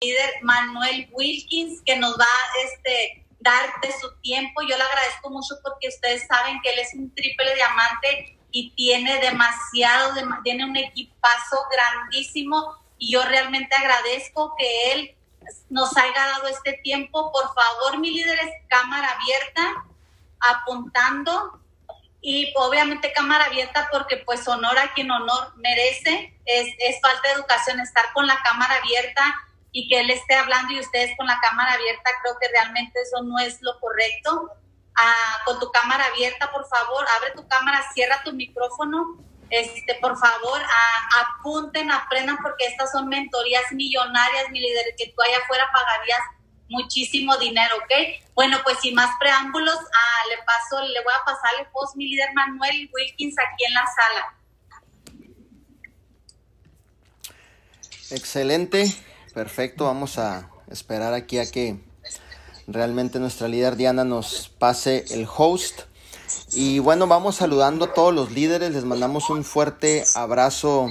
líder Manuel Wilkins, que nos va a este, dar de su tiempo. Yo le agradezco mucho porque ustedes saben que él es un triple diamante y tiene demasiado, tiene un equipazo grandísimo y yo realmente agradezco que él nos haya dado este tiempo. Por favor, mi líder es cámara abierta, apuntando y obviamente cámara abierta porque pues honor a quien honor merece. Es, es falta de educación estar con la cámara abierta y que él esté hablando y ustedes con la cámara abierta, creo que realmente eso no es lo correcto. Ah, con tu cámara abierta, por favor, abre tu cámara, cierra tu micrófono. Este, por favor, apunten, aprendan, porque estas son mentorías millonarias, mi líder, que tú allá afuera pagarías muchísimo dinero, ¿ok? Bueno, pues sin más preámbulos, ah, le paso, le voy a pasar el post, mi líder Manuel Wilkins, aquí en la sala. Excelente, perfecto. Vamos a esperar aquí a que realmente nuestra líder Diana nos pase el host. Y bueno, vamos saludando a todos los líderes. Les mandamos un fuerte abrazo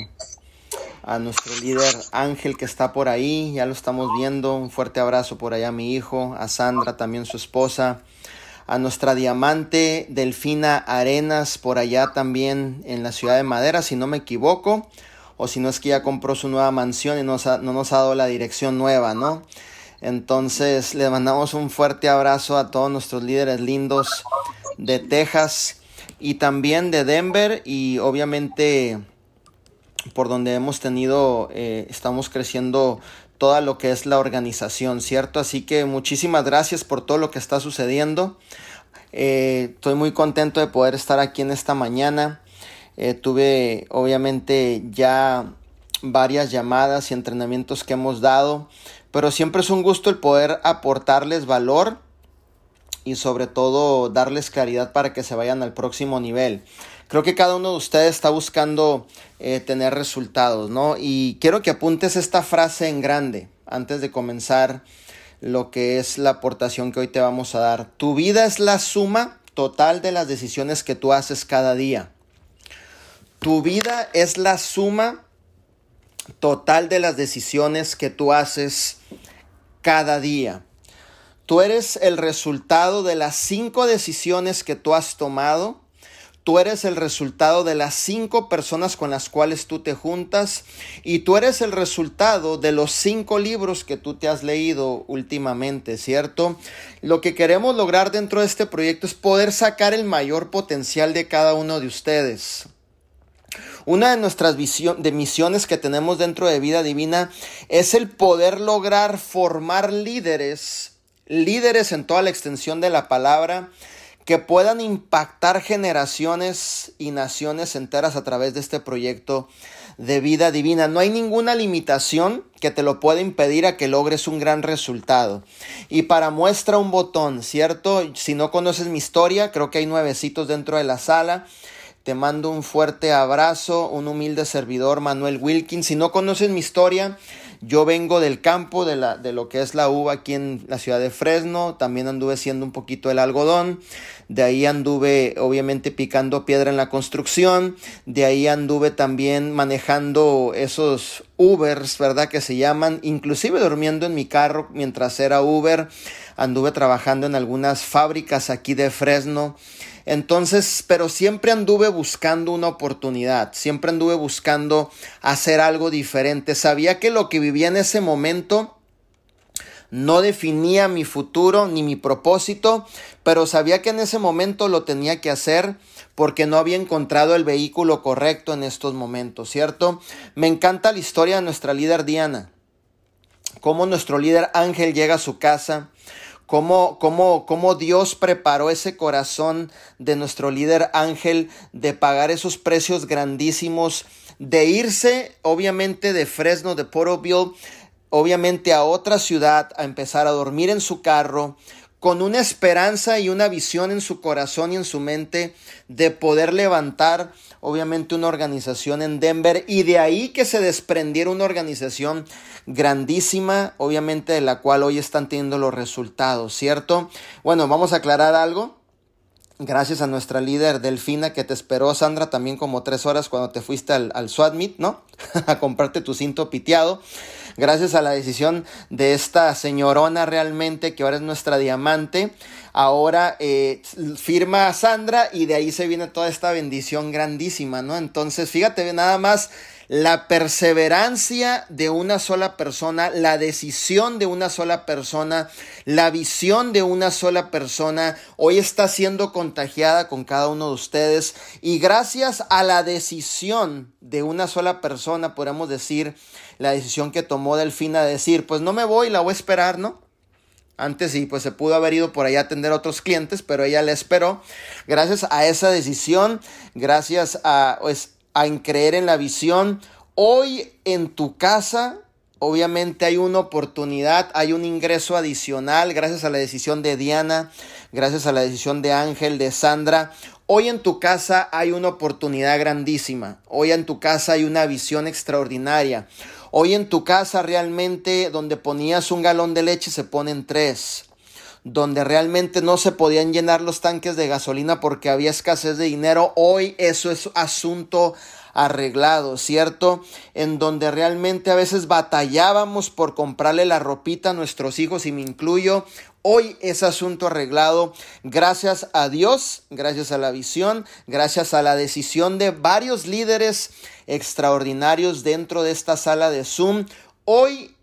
a nuestro líder Ángel que está por ahí. Ya lo estamos viendo. Un fuerte abrazo por allá a mi hijo, a Sandra, también su esposa. A nuestra diamante Delfina Arenas por allá también en la ciudad de Madera, si no me equivoco. O si no es que ya compró su nueva mansión y no nos ha dado la dirección nueva, ¿no? Entonces le mandamos un fuerte abrazo a todos nuestros líderes lindos de Texas y también de Denver y obviamente por donde hemos tenido, eh, estamos creciendo toda lo que es la organización, ¿cierto? Así que muchísimas gracias por todo lo que está sucediendo. Eh, estoy muy contento de poder estar aquí en esta mañana. Eh, tuve obviamente ya varias llamadas y entrenamientos que hemos dado pero siempre es un gusto el poder aportarles valor y sobre todo darles claridad para que se vayan al próximo nivel. Creo que cada uno de ustedes está buscando eh, tener resultados, ¿no? Y quiero que apuntes esta frase en grande antes de comenzar lo que es la aportación que hoy te vamos a dar. Tu vida es la suma total de las decisiones que tú haces cada día. Tu vida es la suma total de las decisiones que tú haces cada día. Tú eres el resultado de las cinco decisiones que tú has tomado. Tú eres el resultado de las cinco personas con las cuales tú te juntas. Y tú eres el resultado de los cinco libros que tú te has leído últimamente, ¿cierto? Lo que queremos lograr dentro de este proyecto es poder sacar el mayor potencial de cada uno de ustedes. Una de nuestras de misiones que tenemos dentro de Vida Divina es el poder lograr formar líderes, líderes en toda la extensión de la palabra, que puedan impactar generaciones y naciones enteras a través de este proyecto de vida divina. No hay ninguna limitación que te lo pueda impedir a que logres un gran resultado. Y para muestra un botón, ¿cierto? Si no conoces mi historia, creo que hay nuevecitos dentro de la sala. Te mando un fuerte abrazo, un humilde servidor Manuel Wilkins. Si no conoces mi historia, yo vengo del campo, de, la, de lo que es la uva aquí en la ciudad de Fresno. También anduve siendo un poquito el algodón. De ahí anduve obviamente picando piedra en la construcción. De ahí anduve también manejando esos Ubers, ¿verdad? Que se llaman. Inclusive durmiendo en mi carro mientras era Uber. Anduve trabajando en algunas fábricas aquí de Fresno. Entonces, pero siempre anduve buscando una oportunidad, siempre anduve buscando hacer algo diferente. Sabía que lo que vivía en ese momento no definía mi futuro ni mi propósito, pero sabía que en ese momento lo tenía que hacer porque no había encontrado el vehículo correcto en estos momentos, ¿cierto? Me encanta la historia de nuestra líder Diana, cómo nuestro líder Ángel llega a su casa, cómo, cómo, cómo Dios preparó ese corazón de nuestro líder Ángel de pagar esos precios grandísimos, de irse obviamente de Fresno, de Porterville, obviamente a otra ciudad, a empezar a dormir en su carro, con una esperanza y una visión en su corazón y en su mente de poder levantar obviamente una organización en Denver y de ahí que se desprendiera una organización grandísima, obviamente de la cual hoy están teniendo los resultados, ¿cierto? Bueno, vamos a aclarar algo. Gracias a nuestra líder Delfina que te esperó, Sandra, también como tres horas cuando te fuiste al, al ¿no? a comprarte tu cinto piteado. Gracias a la decisión de esta señorona realmente, que ahora es nuestra diamante, ahora eh, firma a Sandra y de ahí se viene toda esta bendición grandísima, ¿no? Entonces, fíjate nada más la perseverancia de una sola persona, la decisión de una sola persona, la visión de una sola persona, hoy está siendo contagiada con cada uno de ustedes y gracias a la decisión de una sola persona, podemos decir, la decisión que tomó Delfina de decir, pues no me voy, la voy a esperar, ¿no? Antes sí, pues se pudo haber ido por allá a atender a otros clientes, pero ella le esperó. Gracias a esa decisión, gracias a, pues, a creer en la visión. Hoy en tu casa, obviamente hay una oportunidad, hay un ingreso adicional gracias a la decisión de Diana, gracias a la decisión de Ángel, de Sandra. Hoy en tu casa hay una oportunidad grandísima. Hoy en tu casa hay una visión extraordinaria. Hoy en tu casa realmente donde ponías un galón de leche se ponen tres donde realmente no se podían llenar los tanques de gasolina porque había escasez de dinero, hoy eso es asunto arreglado, ¿cierto? En donde realmente a veces batallábamos por comprarle la ropita a nuestros hijos y me incluyo. Hoy es asunto arreglado gracias a Dios, gracias a la visión, gracias a la decisión de varios líderes extraordinarios dentro de esta sala de Zoom. Hoy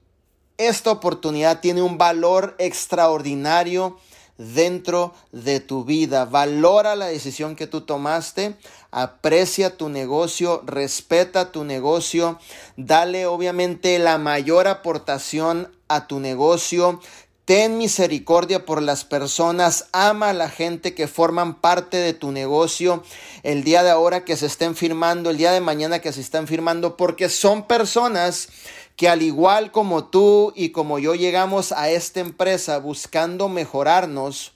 esta oportunidad tiene un valor extraordinario dentro de tu vida. Valora la decisión que tú tomaste, aprecia tu negocio, respeta tu negocio, dale obviamente la mayor aportación a tu negocio. Ten misericordia por las personas, ama a la gente que forman parte de tu negocio, el día de ahora que se estén firmando, el día de mañana que se están firmando, porque son personas que al igual como tú y como yo llegamos a esta empresa buscando mejorarnos,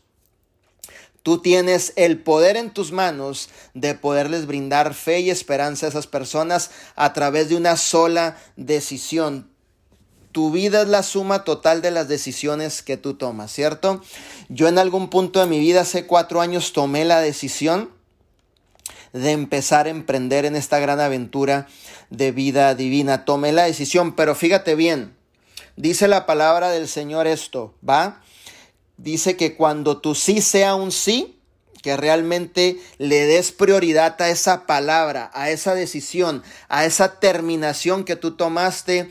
tú tienes el poder en tus manos de poderles brindar fe y esperanza a esas personas a través de una sola decisión. Tu vida es la suma total de las decisiones que tú tomas, ¿cierto? Yo en algún punto de mi vida, hace cuatro años, tomé la decisión de empezar a emprender en esta gran aventura de vida divina. Tomé la decisión, pero fíjate bien, dice la palabra del Señor esto, ¿va? Dice que cuando tu sí sea un sí, que realmente le des prioridad a esa palabra, a esa decisión, a esa terminación que tú tomaste,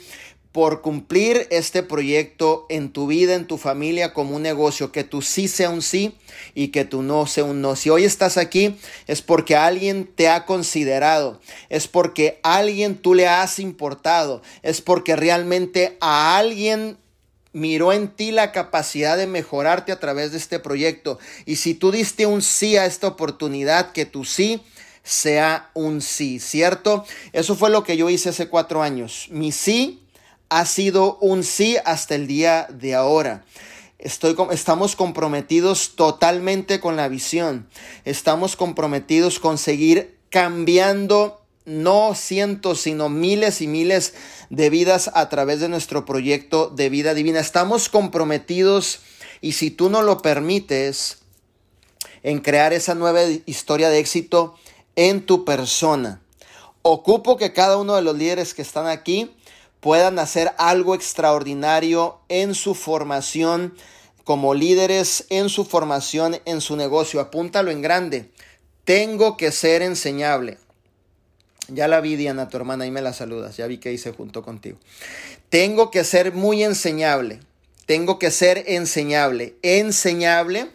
por cumplir este proyecto en tu vida, en tu familia, como un negocio, que tu sí sea un sí y que tu no sea un no. Si hoy estás aquí es porque alguien te ha considerado, es porque alguien tú le has importado, es porque realmente a alguien miró en ti la capacidad de mejorarte a través de este proyecto. Y si tú diste un sí a esta oportunidad, que tu sí sea un sí, ¿cierto? Eso fue lo que yo hice hace cuatro años. Mi sí ha sido un sí hasta el día de ahora. Estoy, estamos comprometidos totalmente con la visión. Estamos comprometidos con seguir cambiando no cientos, sino miles y miles de vidas a través de nuestro proyecto de vida divina. Estamos comprometidos y si tú no lo permites, en crear esa nueva historia de éxito en tu persona. Ocupo que cada uno de los líderes que están aquí puedan hacer algo extraordinario en su formación como líderes, en su formación, en su negocio. Apúntalo en grande. Tengo que ser enseñable. Ya la vi, Diana, tu hermana, ahí me la saludas. Ya vi que hice junto contigo. Tengo que ser muy enseñable. Tengo que ser enseñable. Enseñable.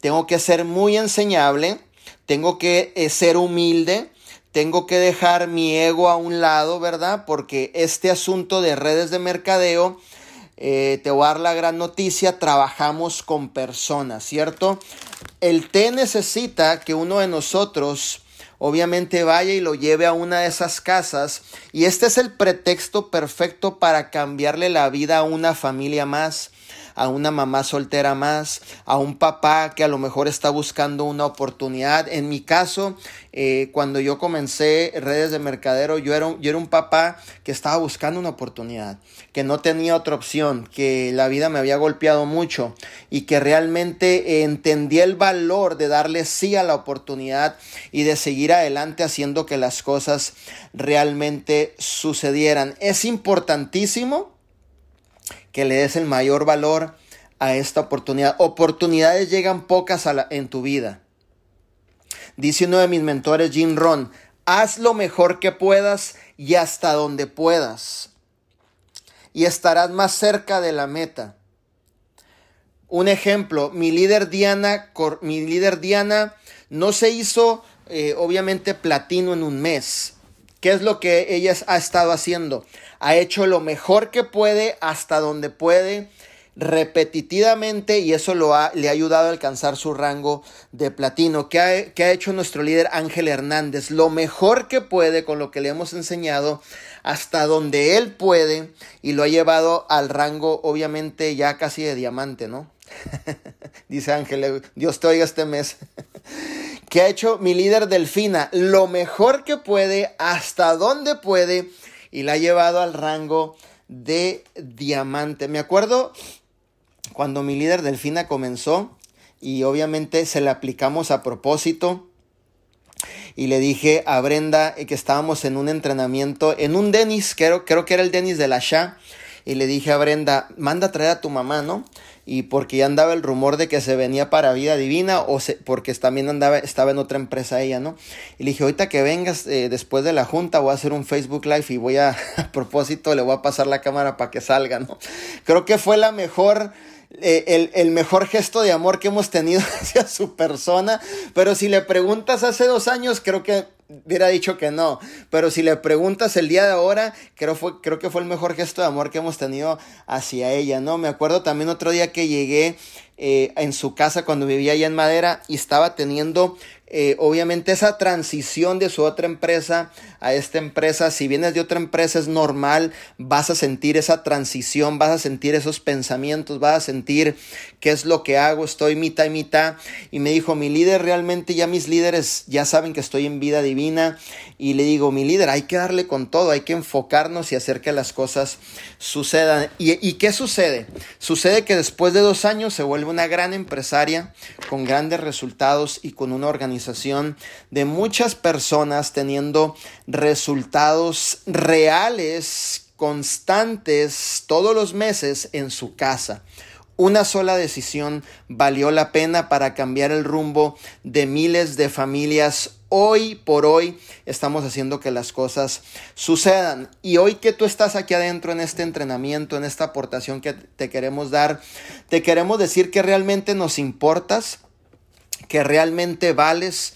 Tengo que ser muy enseñable. Tengo que eh, ser humilde tengo que dejar mi ego a un lado, ¿verdad? Porque este asunto de redes de mercadeo, eh, te voy a dar la gran noticia, trabajamos con personas, ¿cierto? El T necesita que uno de nosotros obviamente vaya y lo lleve a una de esas casas y este es el pretexto perfecto para cambiarle la vida a una familia más a una mamá soltera más, a un papá que a lo mejor está buscando una oportunidad. En mi caso, eh, cuando yo comencé redes de mercadero, yo era, yo era un papá que estaba buscando una oportunidad, que no tenía otra opción, que la vida me había golpeado mucho y que realmente entendía el valor de darle sí a la oportunidad y de seguir adelante haciendo que las cosas realmente sucedieran. Es importantísimo que le des el mayor valor a esta oportunidad. Oportunidades llegan pocas en tu vida. Dice uno de mis mentores, Jim Ron, haz lo mejor que puedas y hasta donde puedas. Y estarás más cerca de la meta. Un ejemplo, mi líder Diana, mi líder Diana no se hizo eh, obviamente platino en un mes. ¿Qué es lo que ella ha estado haciendo? Ha hecho lo mejor que puede hasta donde puede repetitivamente y eso lo ha, le ha ayudado a alcanzar su rango de platino. ¿Qué ha, ¿Qué ha, hecho nuestro líder Ángel Hernández? Lo mejor que puede con lo que le hemos enseñado hasta donde él puede y lo ha llevado al rango obviamente ya casi de diamante, ¿no? Dice Ángel, Dios te oiga este mes. ¿Qué ha hecho mi líder Delfina? Lo mejor que puede, hasta donde puede, y la ha llevado al rango de diamante. Me acuerdo cuando mi líder Delfina comenzó, y obviamente se la aplicamos a propósito. Y le dije a Brenda que estábamos en un entrenamiento, en un Denis, creo, creo que era el Denis de la Shah. Y le dije a Brenda, manda a traer a tu mamá, ¿no? Y porque ya andaba el rumor de que se venía para vida divina o porque también andaba estaba en otra empresa ella, ¿no? Y le dije, ahorita que vengas eh, después de la junta voy a hacer un Facebook Live y voy a, a propósito, le voy a pasar la cámara para que salga, ¿no? Creo que fue la mejor... Eh, el, el, mejor gesto de amor que hemos tenido hacia su persona. Pero si le preguntas hace dos años, creo que hubiera dicho que no. Pero si le preguntas el día de ahora, creo, fue, creo que fue el mejor gesto de amor que hemos tenido hacia ella, ¿no? Me acuerdo también otro día que llegué eh, en su casa cuando vivía allá en Madera y estaba teniendo eh, obviamente esa transición de su otra empresa a esta empresa, si vienes de otra empresa es normal, vas a sentir esa transición, vas a sentir esos pensamientos, vas a sentir qué es lo que hago, estoy mitad y mitad. Y me dijo, mi líder realmente, ya mis líderes ya saben que estoy en vida divina. Y le digo, mi líder, hay que darle con todo, hay que enfocarnos y hacer que las cosas sucedan. ¿Y, y qué sucede? Sucede que después de dos años se vuelve una gran empresaria con grandes resultados y con una organización de muchas personas teniendo resultados reales, constantes, todos los meses en su casa. Una sola decisión valió la pena para cambiar el rumbo de miles de familias. Hoy por hoy estamos haciendo que las cosas sucedan. Y hoy que tú estás aquí adentro en este entrenamiento, en esta aportación que te queremos dar, te queremos decir que realmente nos importas, que realmente vales,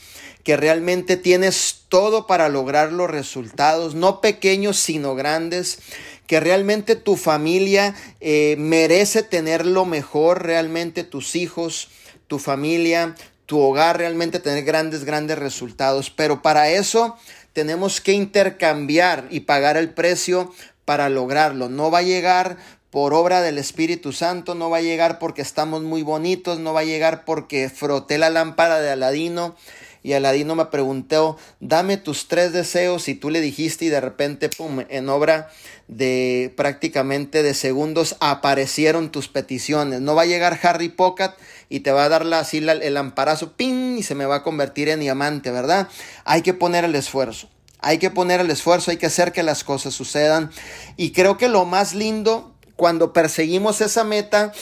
que realmente tienes todo para lograr los resultados, no pequeños sino grandes, que realmente tu familia eh, merece tener lo mejor, realmente tus hijos, tu familia, tu hogar, realmente tener grandes, grandes resultados. Pero para eso tenemos que intercambiar y pagar el precio para lograrlo. No va a llegar por obra del Espíritu Santo, no va a llegar porque estamos muy bonitos, no va a llegar porque froté la lámpara de Aladino y Aladino me preguntó, dame tus tres deseos y tú le dijiste y de repente, pum, en obra de prácticamente de segundos aparecieron tus peticiones. No va a llegar Harry Pocket y te va a dar la, así el lamparazo, pin, y se me va a convertir en diamante, ¿verdad? Hay que poner el esfuerzo. Hay que poner el esfuerzo, hay que hacer que las cosas sucedan. Y creo que lo más lindo cuando perseguimos esa meta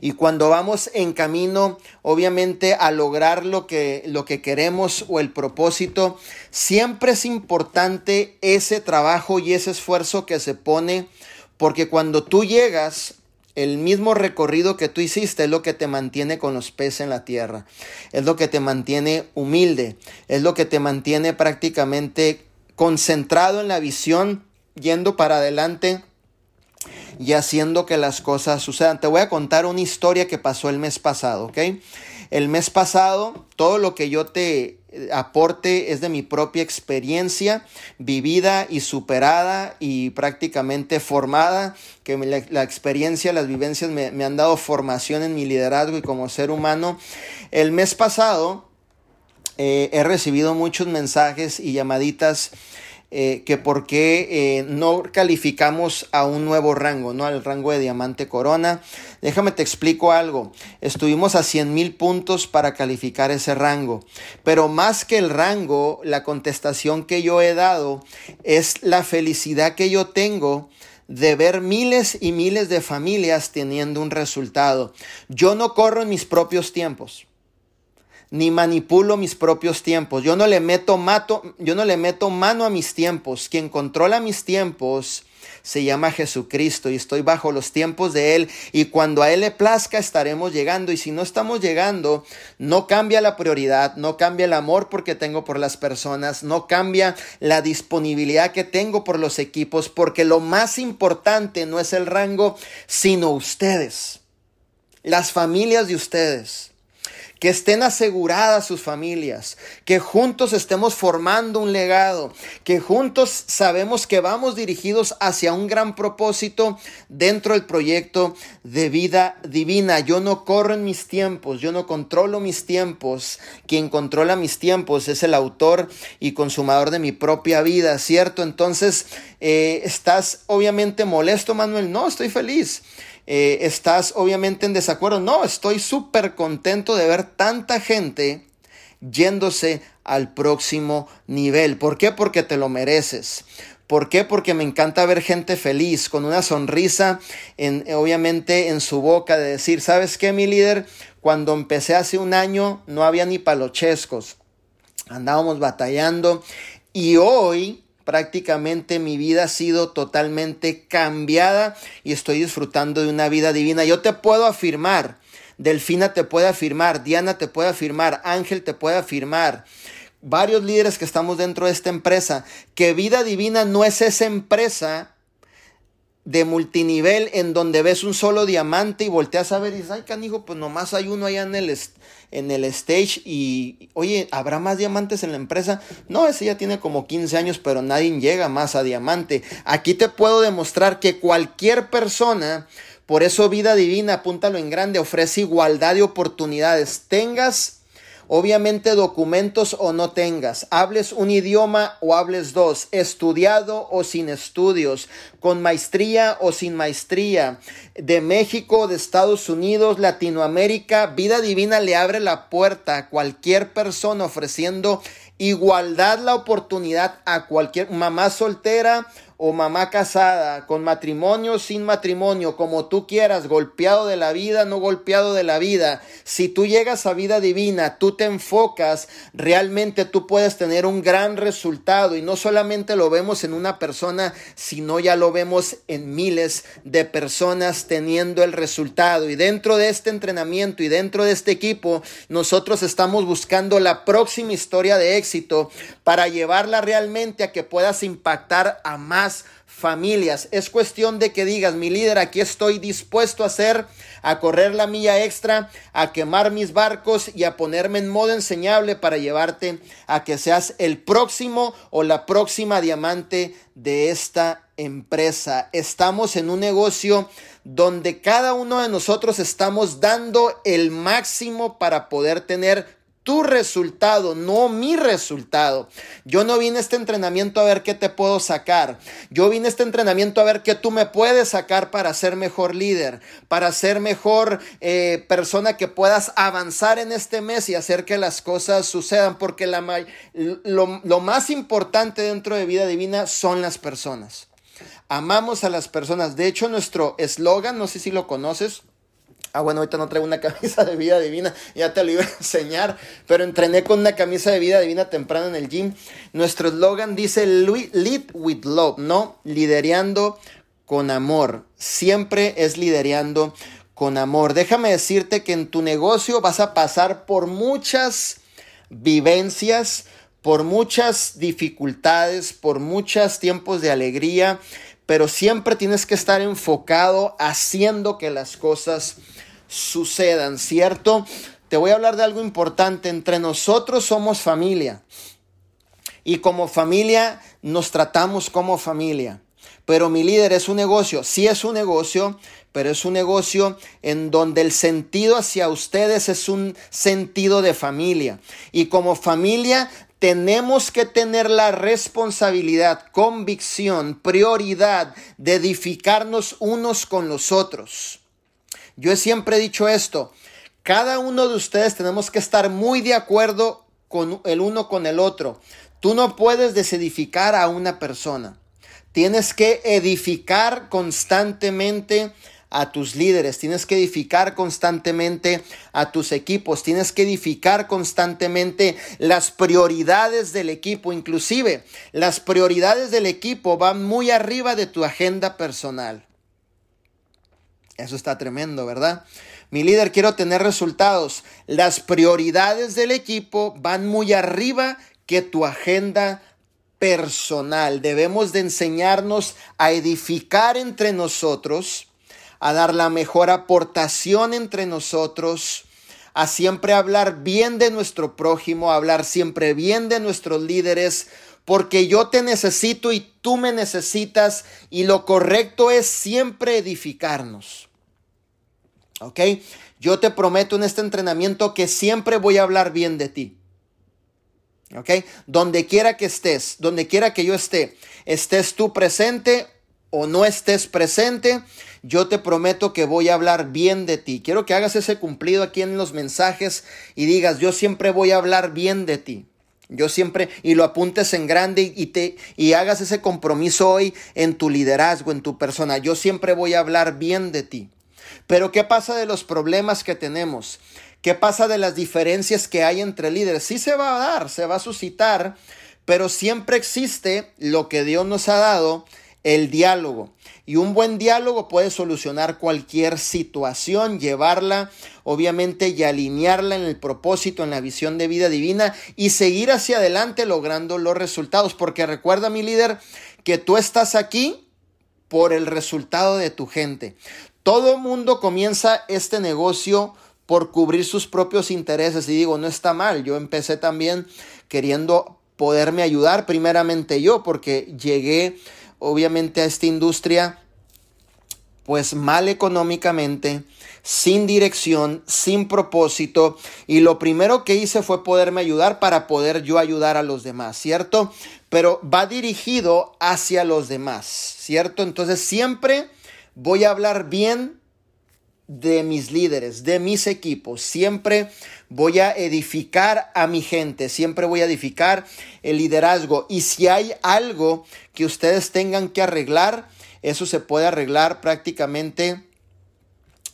y cuando vamos en camino, obviamente, a lograr lo que, lo que queremos o el propósito, siempre es importante ese trabajo y ese esfuerzo que se pone, porque cuando tú llegas, el mismo recorrido que tú hiciste es lo que te mantiene con los pies en la tierra, es lo que te mantiene humilde, es lo que te mantiene prácticamente concentrado en la visión, yendo para adelante y haciendo que las cosas sucedan. Te voy a contar una historia que pasó el mes pasado, ¿ok? El mes pasado, todo lo que yo te, aporte es de mi propia experiencia vivida y superada y prácticamente formada, que la, experiencia, las vivencias me, me han dado formación en mi liderazgo y como ser humano. El mes pasado eh, he recibido muchos mensajes y llamaditas eh, que por qué eh, no calificamos a un nuevo rango, ¿no? Al rango de diamante corona. Déjame te explico algo. Estuvimos a 100 mil puntos para calificar ese rango. Pero más que el rango, la contestación que yo he dado es la felicidad que yo tengo de ver miles y miles de familias teniendo un resultado. Yo no corro en mis propios tiempos ni manipulo mis propios tiempos. Yo no le meto mato, yo no le meto mano a mis tiempos. Quien controla mis tiempos se llama Jesucristo y estoy bajo los tiempos de Él y cuando a Él le plazca estaremos llegando y si no estamos llegando, no cambia la prioridad, no cambia el amor porque tengo por las personas, no cambia la disponibilidad que tengo por los equipos porque lo más importante no es el rango, sino ustedes, las familias de ustedes que estén aseguradas sus familias, que juntos estemos formando un legado, que juntos sabemos que vamos dirigidos hacia un gran propósito dentro del proyecto de vida divina. Yo no corro en mis tiempos, yo no controlo mis tiempos. Quien controla mis tiempos es el autor y consumador de mi propia vida, ¿cierto? Entonces, eh, ¿estás obviamente molesto, Manuel? No, estoy feliz. Eh, estás obviamente en desacuerdo. No, estoy súper contento de ver tanta gente yéndose al próximo nivel. ¿Por qué? Porque te lo mereces. ¿Por qué? Porque me encanta ver gente feliz, con una sonrisa, en, obviamente en su boca, de decir, ¿sabes qué, mi líder? Cuando empecé hace un año no había ni palochescos, andábamos batallando y hoy prácticamente mi vida ha sido totalmente cambiada y estoy disfrutando de una vida divina. Yo te puedo afirmar, Delfina te puede afirmar, Diana te puede afirmar, Ángel te puede afirmar, varios líderes que estamos dentro de esta empresa, que vida divina no es esa empresa de multinivel en donde ves un solo diamante y volteas a ver y dices, ay canijo, pues nomás hay uno allá en el, en el stage y, oye, ¿habrá más diamantes en la empresa? No, ese ya tiene como 15 años, pero nadie llega más a diamante. Aquí te puedo demostrar que cualquier persona, por eso vida divina, apúntalo en grande, ofrece igualdad de oportunidades. Tengas Obviamente documentos o no tengas, hables un idioma o hables dos, estudiado o sin estudios, con maestría o sin maestría, de México, de Estados Unidos, Latinoamérica, Vida Divina le abre la puerta a cualquier persona ofreciendo igualdad la oportunidad a cualquier mamá soltera o mamá casada, con matrimonio, sin matrimonio, como tú quieras, golpeado de la vida, no golpeado de la vida. Si tú llegas a vida divina, tú te enfocas, realmente tú puedes tener un gran resultado y no solamente lo vemos en una persona, sino ya lo vemos en miles de personas teniendo el resultado. Y dentro de este entrenamiento y dentro de este equipo, nosotros estamos buscando la próxima historia de éxito para llevarla realmente a que puedas impactar a más familias. Es cuestión de que digas, mi líder, aquí estoy dispuesto a hacer, a correr la milla extra, a quemar mis barcos y a ponerme en modo enseñable para llevarte a que seas el próximo o la próxima diamante de esta empresa. Estamos en un negocio donde cada uno de nosotros estamos dando el máximo para poder tener tu resultado, no mi resultado. Yo no vine a este entrenamiento a ver qué te puedo sacar. Yo vine a este entrenamiento a ver qué tú me puedes sacar para ser mejor líder, para ser mejor eh, persona que puedas avanzar en este mes y hacer que las cosas sucedan, porque la, lo, lo más importante dentro de vida divina son las personas. Amamos a las personas. De hecho, nuestro eslogan, no sé si lo conoces, Ah, bueno, ahorita no traigo una camisa de vida divina, ya te lo iba a enseñar, pero entrené con una camisa de vida divina temprano en el gym. Nuestro eslogan dice Lead with Love, ¿no? Lidereando con amor. Siempre es lidereando con amor. Déjame decirte que en tu negocio vas a pasar por muchas vivencias, por muchas dificultades, por muchos tiempos de alegría, pero siempre tienes que estar enfocado haciendo que las cosas sucedan, ¿cierto? te voy a hablar de algo importante. Entre nosotros somos familia. Y como familia nos tratamos como familia. Pero mi líder es un negocio. Sí es un negocio, pero es un negocio en donde el sentido hacia ustedes es un sentido de familia. Y como familia tenemos que tener la responsabilidad, convicción, prioridad de edificarnos unos con los otros. Yo he siempre dicho esto, cada uno de ustedes tenemos que estar muy de acuerdo con el uno con el otro. Tú no puedes desedificar a una persona. Tienes que edificar constantemente a tus líderes, tienes que edificar constantemente a tus equipos, tienes que edificar constantemente las prioridades del equipo, inclusive las prioridades del equipo van muy arriba de tu agenda personal. Eso está tremendo, ¿verdad? Mi líder, quiero tener resultados. Las prioridades del equipo van muy arriba que tu agenda personal. Debemos de enseñarnos a edificar entre nosotros, a dar la mejor aportación entre nosotros, a siempre hablar bien de nuestro prójimo, a hablar siempre bien de nuestros líderes, porque yo te necesito y tú me necesitas y lo correcto es siempre edificarnos. ¿Ok? Yo te prometo en este entrenamiento que siempre voy a hablar bien de ti. ¿Ok? Donde quiera que estés, donde quiera que yo esté, estés tú presente o no estés presente, yo te prometo que voy a hablar bien de ti. Quiero que hagas ese cumplido aquí en los mensajes y digas, yo siempre voy a hablar bien de ti. Yo siempre, y lo apuntes en grande y, te, y hagas ese compromiso hoy en tu liderazgo, en tu persona. Yo siempre voy a hablar bien de ti. Pero ¿qué pasa de los problemas que tenemos? ¿Qué pasa de las diferencias que hay entre líderes? Sí se va a dar, se va a suscitar, pero siempre existe lo que Dios nos ha dado, el diálogo. Y un buen diálogo puede solucionar cualquier situación, llevarla, obviamente, y alinearla en el propósito, en la visión de vida divina y seguir hacia adelante logrando los resultados. Porque recuerda, mi líder, que tú estás aquí por el resultado de tu gente. Todo mundo comienza este negocio por cubrir sus propios intereses y digo, no está mal, yo empecé también queriendo poderme ayudar primeramente yo porque llegué obviamente a esta industria pues mal económicamente, sin dirección, sin propósito, y lo primero que hice fue poderme ayudar para poder yo ayudar a los demás, ¿cierto? Pero va dirigido hacia los demás, ¿cierto? Entonces siempre voy a hablar bien de mis líderes, de mis equipos. Siempre voy a edificar a mi gente, siempre voy a edificar el liderazgo. Y si hay algo que ustedes tengan que arreglar, eso se puede arreglar prácticamente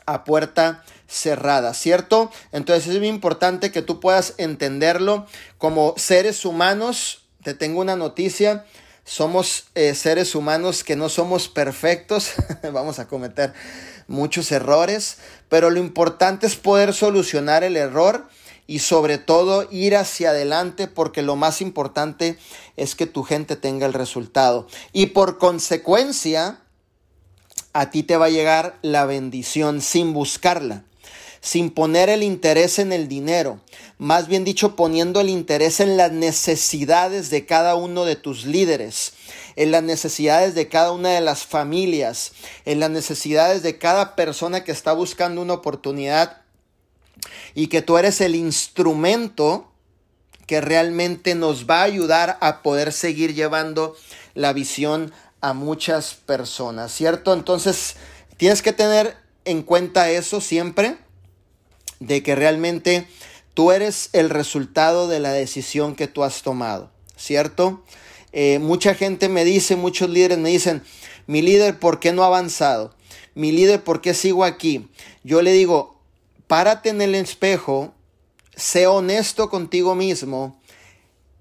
a puerta cerrada, ¿cierto? Entonces es muy importante que tú puedas entenderlo como seres humanos. Te tengo una noticia somos eh, seres humanos que no somos perfectos, vamos a cometer muchos errores, pero lo importante es poder solucionar el error y sobre todo ir hacia adelante porque lo más importante es que tu gente tenga el resultado. Y por consecuencia, a ti te va a llegar la bendición sin buscarla sin poner el interés en el dinero, más bien dicho, poniendo el interés en las necesidades de cada uno de tus líderes, en las necesidades de cada una de las familias, en las necesidades de cada persona que está buscando una oportunidad y que tú eres el instrumento que realmente nos va a ayudar a poder seguir llevando la visión a muchas personas, ¿cierto? Entonces, tienes que tener en cuenta eso siempre de que realmente tú eres el resultado de la decisión que tú has tomado, ¿cierto? Eh, mucha gente me dice, muchos líderes me dicen, mi líder, ¿por qué no ha avanzado? Mi líder, ¿por qué sigo aquí? Yo le digo, párate en el espejo, sé honesto contigo mismo,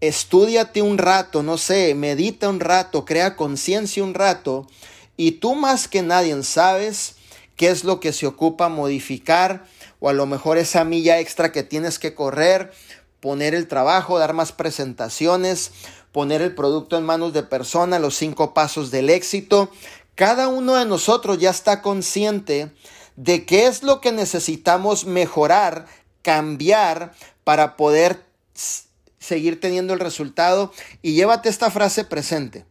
estudiate un rato, no sé, medita un rato, crea conciencia un rato, y tú más que nadie sabes qué es lo que se ocupa modificar o a lo mejor esa milla extra que tienes que correr, poner el trabajo, dar más presentaciones, poner el producto en manos de persona, los cinco pasos del éxito. Cada uno de nosotros ya está consciente de qué es lo que necesitamos mejorar cambiar para poder seguir teniendo el resultado. Y llévate esta frase presente.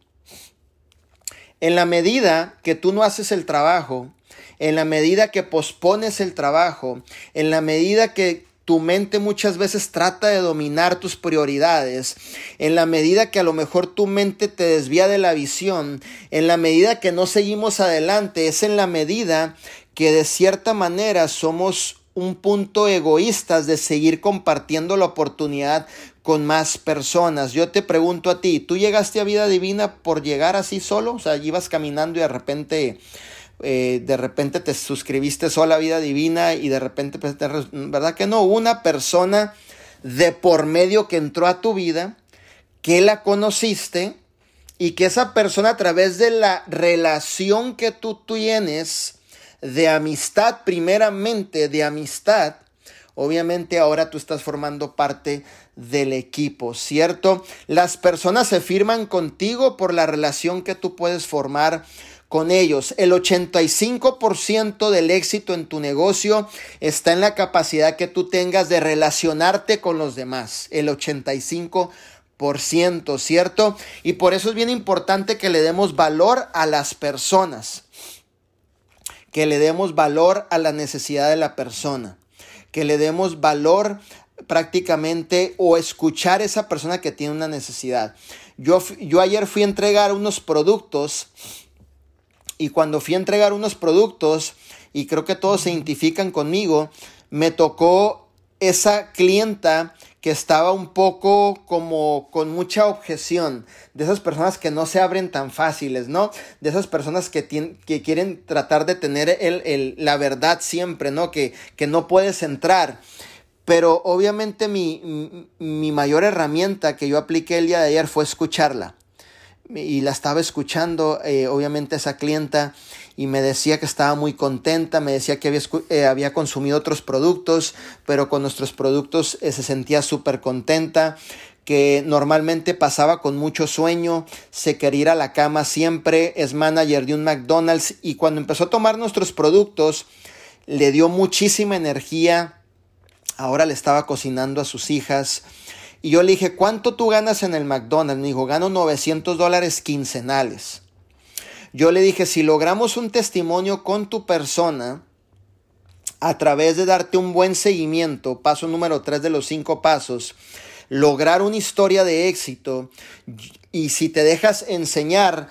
En la medida que tú no haces el trabajo, en la medida que pospones el trabajo, en la medida que tu mente muchas veces trata de dominar tus prioridades, en la medida que a lo mejor tu mente te desvía de la visión, en la medida que no seguimos adelante, es en la medida que de cierta manera somos un punto egoístas de seguir compartiendo la oportunidad con más personas. Yo te pregunto a ti, ¿tú llegaste a vida divina por llegar así solo? O sea, ibas caminando y de repente, eh, de repente te suscribiste solo a vida divina y de repente, pues, ¿verdad que no? Una persona de por medio que entró a tu vida, que la conociste y que esa persona a través de la relación que tú tienes, de amistad, primeramente de amistad, obviamente ahora tú estás formando parte del equipo, ¿cierto? Las personas se firman contigo por la relación que tú puedes formar con ellos. El 85% del éxito en tu negocio está en la capacidad que tú tengas de relacionarte con los demás. El 85%, ¿cierto? Y por eso es bien importante que le demos valor a las personas que le demos valor a la necesidad de la persona, que le demos valor prácticamente o escuchar a esa persona que tiene una necesidad. Yo, yo ayer fui a entregar unos productos y cuando fui a entregar unos productos, y creo que todos se identifican conmigo, me tocó esa clienta que estaba un poco como con mucha objeción, de esas personas que no se abren tan fáciles, ¿no? De esas personas que, que quieren tratar de tener el, la verdad siempre, ¿no? Que, que no puedes entrar. Pero obviamente mi, mi mayor herramienta que yo apliqué el día de ayer fue escucharla y la estaba escuchando, eh, obviamente esa clienta, y me decía que estaba muy contenta, me decía que había, eh, había consumido otros productos, pero con nuestros productos eh, se sentía súper contenta, que normalmente pasaba con mucho sueño, se quería ir a la cama siempre, es manager de un McDonald's y cuando empezó a tomar nuestros productos le dio muchísima energía, ahora le estaba cocinando a sus hijas, y yo le dije, ¿cuánto tú ganas en el McDonald's? Me dijo, gano 900 dólares quincenales. Yo le dije, si logramos un testimonio con tu persona, a través de darte un buen seguimiento, paso número 3 de los 5 pasos, lograr una historia de éxito, y si te dejas enseñar,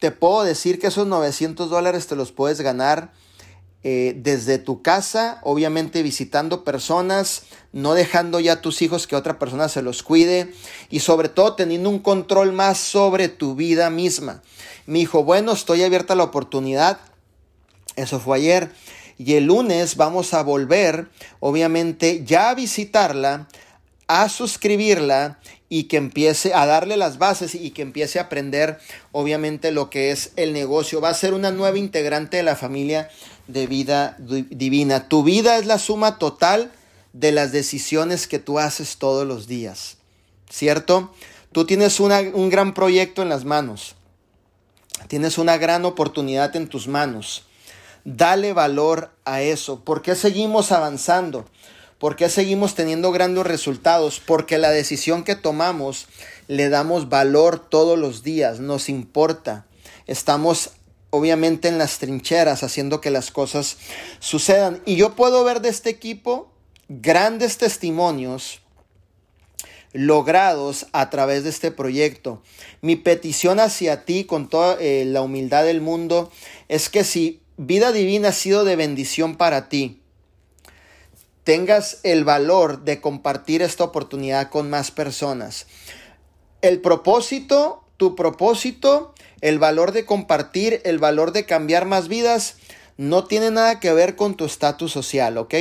te puedo decir que esos 900 dólares te los puedes ganar eh, desde tu casa, obviamente visitando personas, no dejando ya a tus hijos que otra persona se los cuide y sobre todo teniendo un control más sobre tu vida misma. Mi hijo, bueno, estoy abierta a la oportunidad. Eso fue ayer. Y el lunes vamos a volver, obviamente, ya a visitarla, a suscribirla y que empiece a darle las bases y que empiece a aprender, obviamente, lo que es el negocio. Va a ser una nueva integrante de la familia de vida divina. Tu vida es la suma total de las decisiones que tú haces todos los días, ¿cierto? Tú tienes un gran proyecto en las manos, tienes una gran oportunidad en tus manos. Dale valor a eso. ¿Por qué seguimos avanzando? ¿Por qué seguimos teniendo grandes resultados? Porque la decisión que tomamos le damos valor todos los días, nos importa. Estamos obviamente en las trincheras, haciendo que las cosas sucedan. Y yo puedo ver de este equipo grandes testimonios logrados a través de este proyecto. Mi petición hacia ti con toda eh, la humildad del mundo es que si vida divina ha sido de bendición para ti, tengas el valor de compartir esta oportunidad con más personas. El propósito, tu propósito el valor de compartir, el valor de cambiar más vidas, no tiene nada que ver con tu estatus social, ¿ok?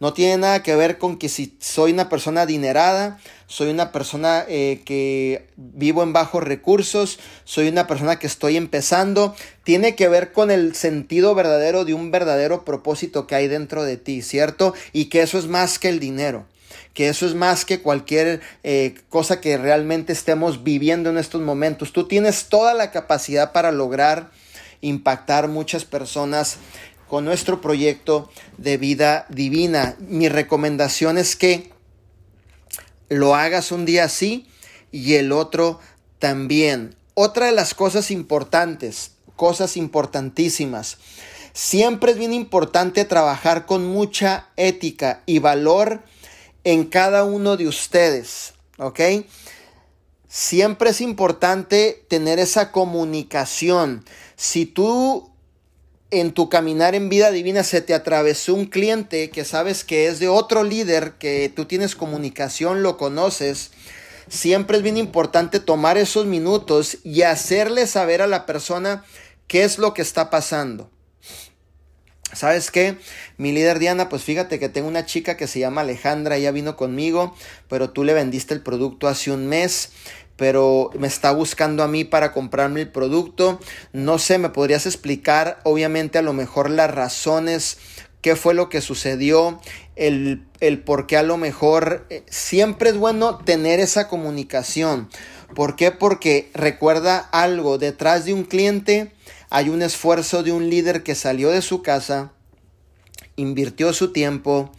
No tiene nada que ver con que si soy una persona adinerada, soy una persona eh, que vivo en bajos recursos, soy una persona que estoy empezando. Tiene que ver con el sentido verdadero de un verdadero propósito que hay dentro de ti, ¿cierto? Y que eso es más que el dinero que eso es más que cualquier eh, cosa que realmente estemos viviendo en estos momentos. Tú tienes toda la capacidad para lograr impactar muchas personas con nuestro proyecto de vida divina. Mi recomendación es que lo hagas un día así y el otro también. Otra de las cosas importantes, cosas importantísimas. Siempre es bien importante trabajar con mucha ética y valor en cada uno de ustedes, ¿ok? Siempre es importante tener esa comunicación. Si tú en tu caminar en vida divina se te atravesó un cliente que sabes que es de otro líder, que tú tienes comunicación, lo conoces, siempre es bien importante tomar esos minutos y hacerle saber a la persona qué es lo que está pasando. ¿Sabes qué? Mi líder Diana, pues fíjate que tengo una chica que se llama Alejandra, ella vino conmigo, pero tú le vendiste el producto hace un mes pero me está buscando a mí para comprarme el producto. No sé, me podrías explicar, obviamente, a lo mejor las razones, qué fue lo que sucedió, el, el por qué a lo mejor eh, siempre es bueno tener esa comunicación. ¿Por qué? Porque recuerda algo, detrás de un cliente hay un esfuerzo de un líder que salió de su casa, invirtió su tiempo,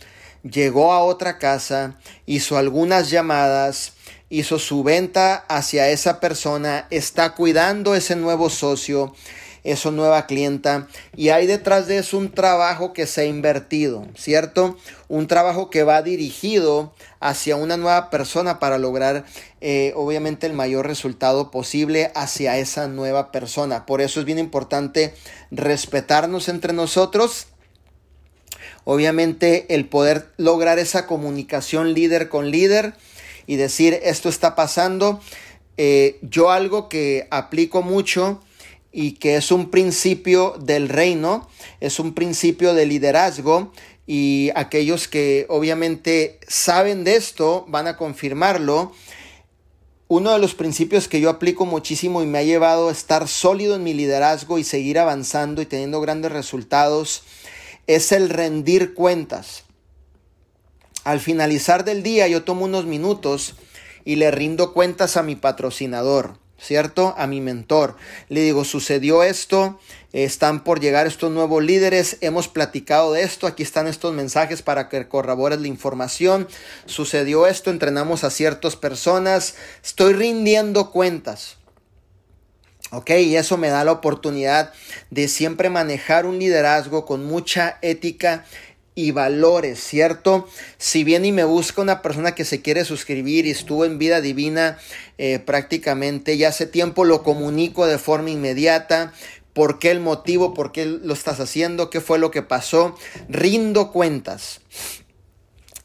llegó a otra casa, hizo algunas llamadas, hizo su venta hacia esa persona, está cuidando ese nuevo socio, esa nueva clienta y hay detrás de eso un trabajo que se ha invertido, ¿cierto? Un trabajo que va dirigido hacia una nueva persona para lograr eh, obviamente el mayor resultado posible hacia esa nueva persona. Por eso es bien importante respetarnos entre nosotros. Obviamente el poder lograr esa comunicación líder con líder y decir esto está pasando. Eh, yo algo que aplico mucho y que es un principio del reino, es un principio de liderazgo y aquellos que obviamente saben de esto van a confirmarlo. Uno de los principios que yo aplico muchísimo y me ha llevado a estar sólido en mi liderazgo y seguir avanzando y teniendo grandes resultados es el rendir cuentas. Al finalizar del día yo tomo unos minutos y le rindo cuentas a mi patrocinador, ¿cierto? A mi mentor. Le digo, sucedió esto, están por llegar estos nuevos líderes, hemos platicado de esto, aquí están estos mensajes para que corrobores la información, sucedió esto, entrenamos a ciertas personas, estoy rindiendo cuentas. Ok, y eso me da la oportunidad de siempre manejar un liderazgo con mucha ética y valores, ¿cierto? Si bien y me busca una persona que se quiere suscribir y estuvo en vida divina eh, prácticamente ya hace tiempo, lo comunico de forma inmediata. ¿Por qué el motivo? ¿Por qué lo estás haciendo? ¿Qué fue lo que pasó? Rindo cuentas.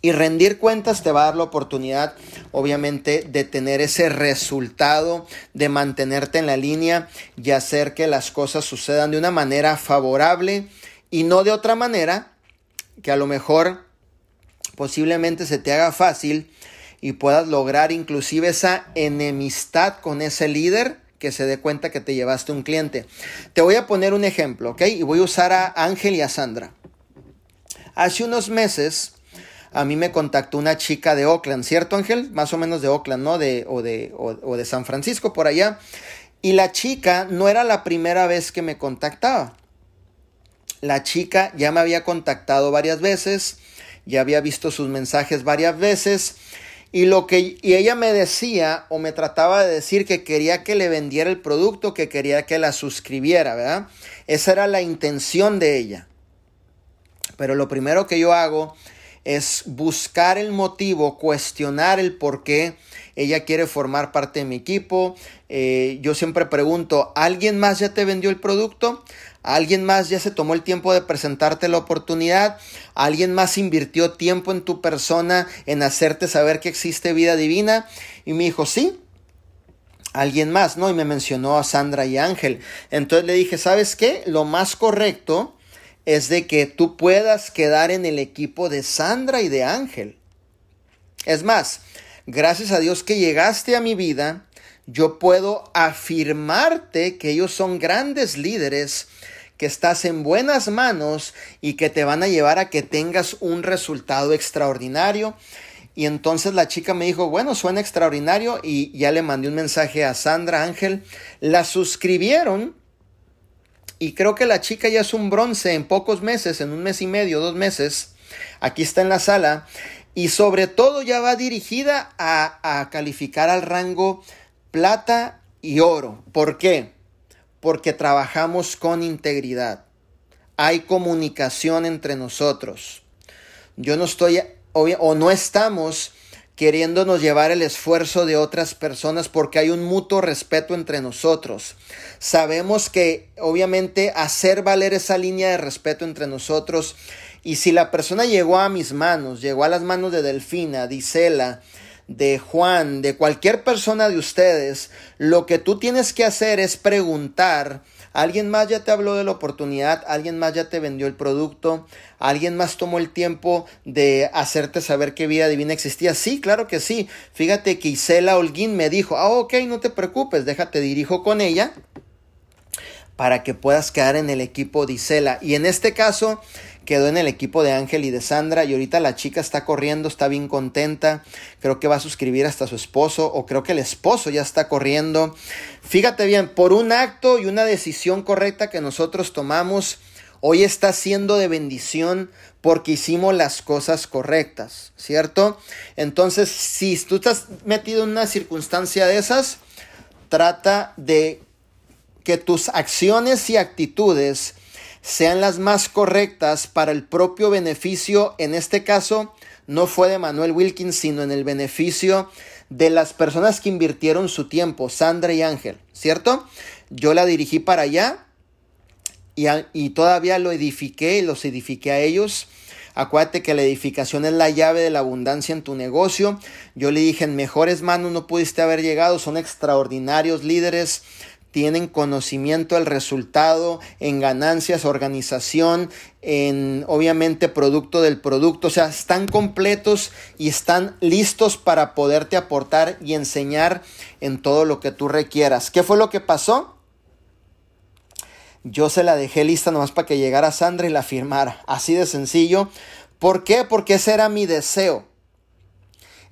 Y rendir cuentas te va a dar la oportunidad, obviamente, de tener ese resultado, de mantenerte en la línea y hacer que las cosas sucedan de una manera favorable y no de otra manera que a lo mejor posiblemente se te haga fácil y puedas lograr inclusive esa enemistad con ese líder que se dé cuenta que te llevaste un cliente. Te voy a poner un ejemplo, ¿ok? Y voy a usar a Ángel y a Sandra. Hace unos meses a mí me contactó una chica de Oakland, ¿cierto Ángel? Más o menos de Oakland, ¿no? De, o, de, o de San Francisco, por allá. Y la chica no era la primera vez que me contactaba. La chica ya me había contactado varias veces, ya había visto sus mensajes varias veces y lo que y ella me decía o me trataba de decir que quería que le vendiera el producto, que quería que la suscribiera, ¿verdad? Esa era la intención de ella. Pero lo primero que yo hago es buscar el motivo, cuestionar el por qué ella quiere formar parte de mi equipo. Eh, yo siempre pregunto, ¿alguien más ya te vendió el producto? ¿Alguien más ya se tomó el tiempo de presentarte la oportunidad? ¿Alguien más invirtió tiempo en tu persona en hacerte saber que existe vida divina? Y me dijo, sí, alguien más, ¿no? Y me mencionó a Sandra y Ángel. Entonces le dije, ¿sabes qué? Lo más correcto es de que tú puedas quedar en el equipo de Sandra y de Ángel. Es más, gracias a Dios que llegaste a mi vida, yo puedo afirmarte que ellos son grandes líderes que estás en buenas manos y que te van a llevar a que tengas un resultado extraordinario. Y entonces la chica me dijo, bueno, suena extraordinario y ya le mandé un mensaje a Sandra Ángel. La suscribieron y creo que la chica ya es un bronce en pocos meses, en un mes y medio, dos meses. Aquí está en la sala. Y sobre todo ya va dirigida a, a calificar al rango plata y oro. ¿Por qué? Porque trabajamos con integridad. Hay comunicación entre nosotros. Yo no estoy o no estamos queriéndonos llevar el esfuerzo de otras personas porque hay un mutuo respeto entre nosotros. Sabemos que obviamente hacer valer esa línea de respeto entre nosotros y si la persona llegó a mis manos, llegó a las manos de Delfina, de de Juan, de cualquier persona de ustedes, lo que tú tienes que hacer es preguntar Alguien más ya te habló de la oportunidad, alguien más ya te vendió el producto, alguien más tomó el tiempo de hacerte saber qué vida divina existía. Sí, claro que sí. Fíjate que Isela Holguín me dijo, ah, ok, no te preocupes, déjate dirijo con ella para que puedas quedar en el equipo de Isela. Y en este caso, quedó en el equipo de Ángel y de Sandra y ahorita la chica está corriendo, está bien contenta, creo que va a suscribir hasta su esposo o creo que el esposo ya está corriendo. Fíjate bien, por un acto y una decisión correcta que nosotros tomamos, hoy está siendo de bendición porque hicimos las cosas correctas, ¿cierto? Entonces, si tú estás metido en una circunstancia de esas, trata de que tus acciones y actitudes sean las más correctas para el propio beneficio, en este caso no fue de Manuel Wilkins, sino en el beneficio de las personas que invirtieron su tiempo, Sandra y Ángel, ¿cierto? Yo la dirigí para allá y, todavía lo edifiqué y los edifiqué a ellos. Acuérdate que la edificación es la llave de la abundancia en tu negocio. Yo le dije, en mejores manos no pudiste haber llegado, son extraordinarios líderes, tienen conocimiento del resultado en ganancias, organización, en obviamente producto del producto, o sea, están completos y están listos para poderte aportar y enseñar en todo lo que tú requieras. ¿Qué fue lo que pasó? Yo se la dejé lista nomás para que llegara Sandra y la firmara. Así de sencillo. ¿Por qué? Porque ese era mi deseo.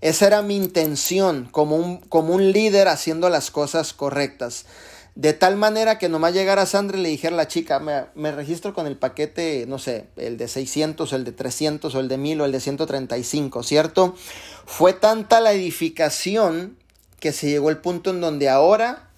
Esa era mi intención como un, como un líder haciendo las cosas correctas. De tal manera que nomás llegara Sandra y le dijera a la chica, me, registro con el paquete, no sé, el de 600, el de 300, o el de 1000, o el de 135, ¿cierto? Fue tanta la edificación que se llegó al punto en donde ahora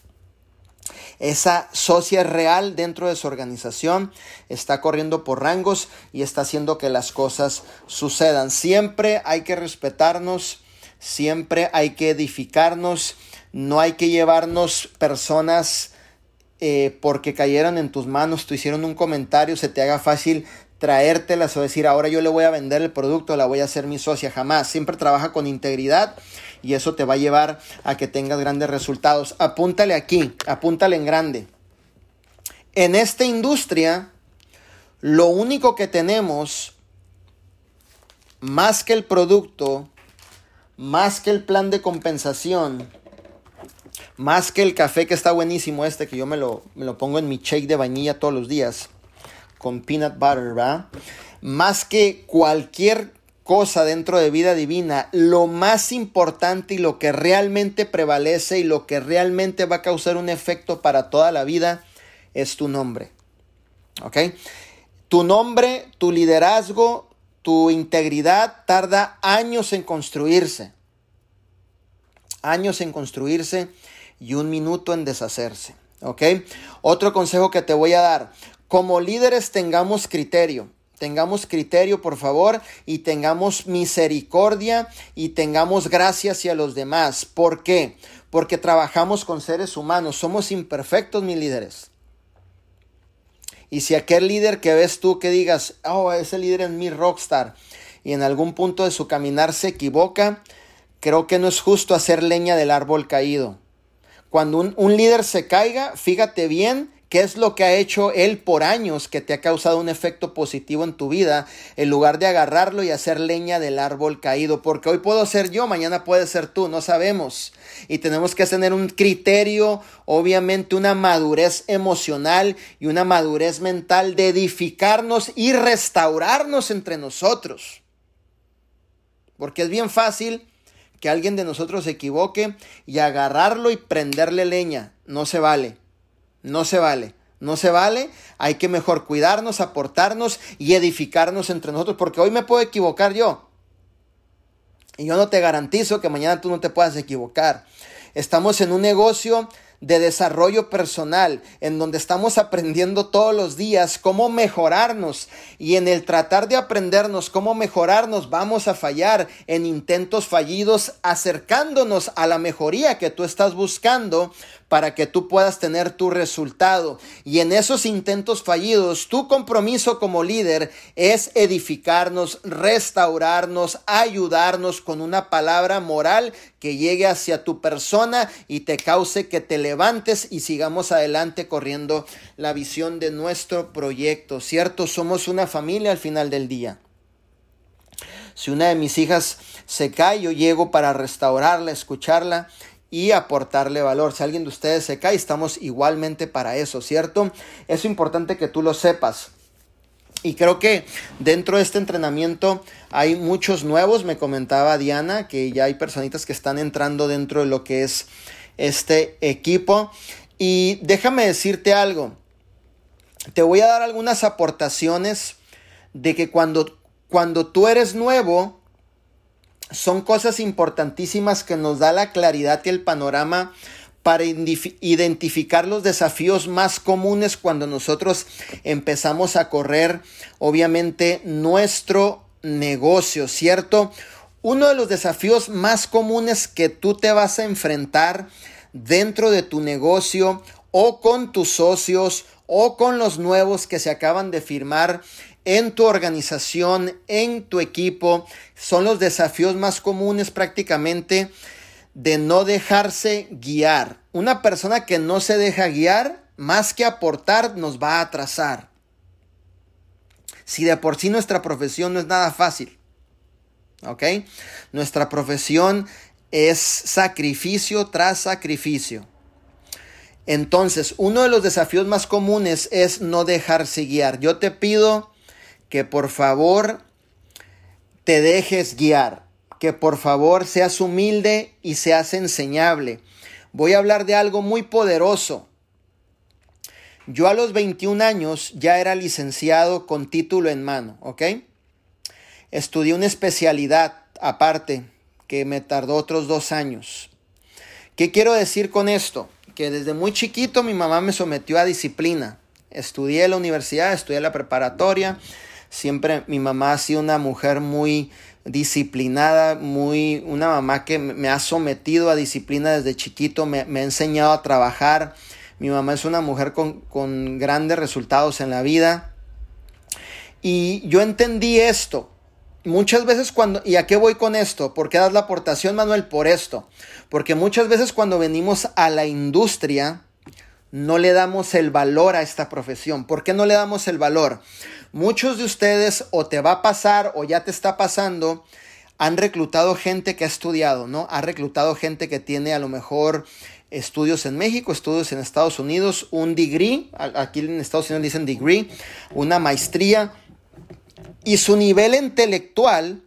esa socia real dentro de su organización está corriendo por rangos y está haciendo que las cosas sucedan. Siempre hay que respetarnos, siempre hay que edificarnos no hay que llevarnos personas eh, porque cayeron en tus manos, tú hicieron un comentario, se te haga fácil traértelas o decir ahora yo le voy a vender el producto, la voy a hacer mi socia, jamás. Siempre trabaja con integridad y eso te va a llevar a que tengas grandes resultados. Apúntale aquí, apúntale en grande. En esta industria, lo único que tenemos, más que el producto, más que el plan de compensación, más que el café que está buenísimo este, que yo me lo, me lo pongo en mi shake de vainilla todos los días, con peanut butter, ¿va? Más que cualquier cosa dentro de vida divina, lo más importante y lo que realmente prevalece y lo que realmente va a causar un efecto para toda la vida es tu nombre. ¿Ok? Tu nombre, tu liderazgo, tu integridad tarda años en construirse. Años en construirse y un minuto en deshacerse. ¿Ok? Otro consejo que te voy a dar. Como líderes tengamos criterio. Tengamos criterio, por favor, y tengamos misericordia y tengamos gracia hacia los demás. ¿Por qué? Porque trabajamos con seres humanos. Somos imperfectos, mis líderes. Y si aquel líder que ves tú que digas, oh, ese líder es mi rockstar, y en algún punto de su caminar se equivoca, creo que no es justo hacer leña del árbol caído. Cuando un, líder se caiga, fíjate bien qué es lo que ha hecho él por años que te ha causado un efecto positivo en tu vida, en lugar de agarrarlo y hacer leña del árbol caído, porque hoy puedo ser yo, mañana puede ser tú, no sabemos. Y tenemos que tener un criterio, obviamente una madurez emocional y una madurez mental de edificarnos y restaurarnos entre nosotros. Porque es bien fácil que alguien de nosotros se equivoque y agarrarlo y prenderle leña. No se vale. No se vale. No se vale, hay que mejor cuidarnos, aportarnos y edificarnos entre nosotros, porque hoy me puedo equivocar yo. Y yo no te garantizo que mañana tú no te puedas equivocar. Estamos en un negocio de desarrollo personal, en donde estamos aprendiendo todos los días cómo mejorarnos. Y en el tratar de aprendernos cómo mejorarnos vamos a fallar en intentos fallidos acercándonos a la mejoría que tú estás buscando para que tú puedas tener tu resultado. Y en esos intentos fallidos, tu compromiso como líder es edificarnos, restaurarnos, ayudarnos con una palabra moral que llegue hacia tu persona y te cause que te levantes y sigamos adelante corriendo la visión de nuestro proyecto. ¿Cierto? Somos una familia al final del día. Si una de mis hijas se cae, yo llego para restaurarla, escucharla y aportarle valor. Si alguien de ustedes se cae, estamos igualmente para eso, ¿cierto? Es importante que tú lo sepas. Y creo que dentro de este entrenamiento hay muchos nuevos. Me comentaba Diana que ya hay personitas que están entrando dentro de lo que es este equipo. Y déjame decirte algo. Te voy a dar algunas aportaciones de que cuando, cuando tú eres nuevo, son cosas importantísimas que nos da la claridad y el panorama para identificar los desafíos más comunes cuando nosotros empezamos a correr, obviamente, nuestro negocio, ¿cierto? Uno de los desafíos más comunes que tú te vas a enfrentar dentro de tu negocio o con tus socios o con los nuevos que se acaban de firmar en tu organización, en tu equipo, son los desafíos más comunes prácticamente de no dejarse guiar. Una persona que no se deja guiar, más que aportar, nos va a atrasar. Si de por sí nuestra profesión no es nada fácil, ¿ok? Nuestra profesión es sacrificio tras sacrificio. Entonces, uno de los desafíos más comunes es no dejarse guiar. Yo te pido que por favor te dejes guiar, que por favor seas humilde y seas enseñable. Voy a hablar de algo muy poderoso. Yo a los 21 años ya era licenciado con título en mano, ¿ok? Estudié una especialidad aparte que me tardó otros dos años. ¿Qué quiero decir con esto? Que desde muy chiquito mi mamá me sometió a disciplina. Estudié la universidad, estudié la preparatoria, Siempre mi mamá ha sido una mujer muy disciplinada, muy, una mamá que me ha sometido a disciplina desde chiquito, me, ha enseñado a trabajar. Mi mamá es una mujer con, con grandes resultados en la vida. Y yo entendí esto. Muchas veces cuando, ¿y a qué voy con esto? ¿Por qué das la aportación, Manuel? Por esto. Porque muchas veces cuando venimos a la industria, no le damos el valor a esta profesión. ¿Por qué no le damos el valor? Muchos de ustedes o te va a pasar o ya te está pasando, han reclutado gente que ha estudiado, ¿no? Ha reclutado gente que tiene a lo mejor estudios en México, estudios en Estados Unidos, un degree, aquí en Estados Unidos dicen degree, una maestría, y su nivel intelectual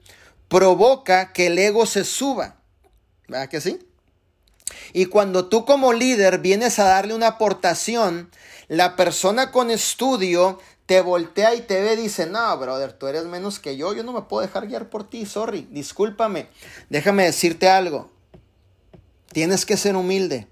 provoca que el ego se suba. ¿Verdad que sí? Y cuando tú como líder vienes a darle una aportación, la persona con estudio te voltea y te ve dice, no, brother, tú eres menos que yo, yo no me puedo dejar guiar por ti, sorry, discúlpame. Déjame decirte algo, tienes que ser humilde,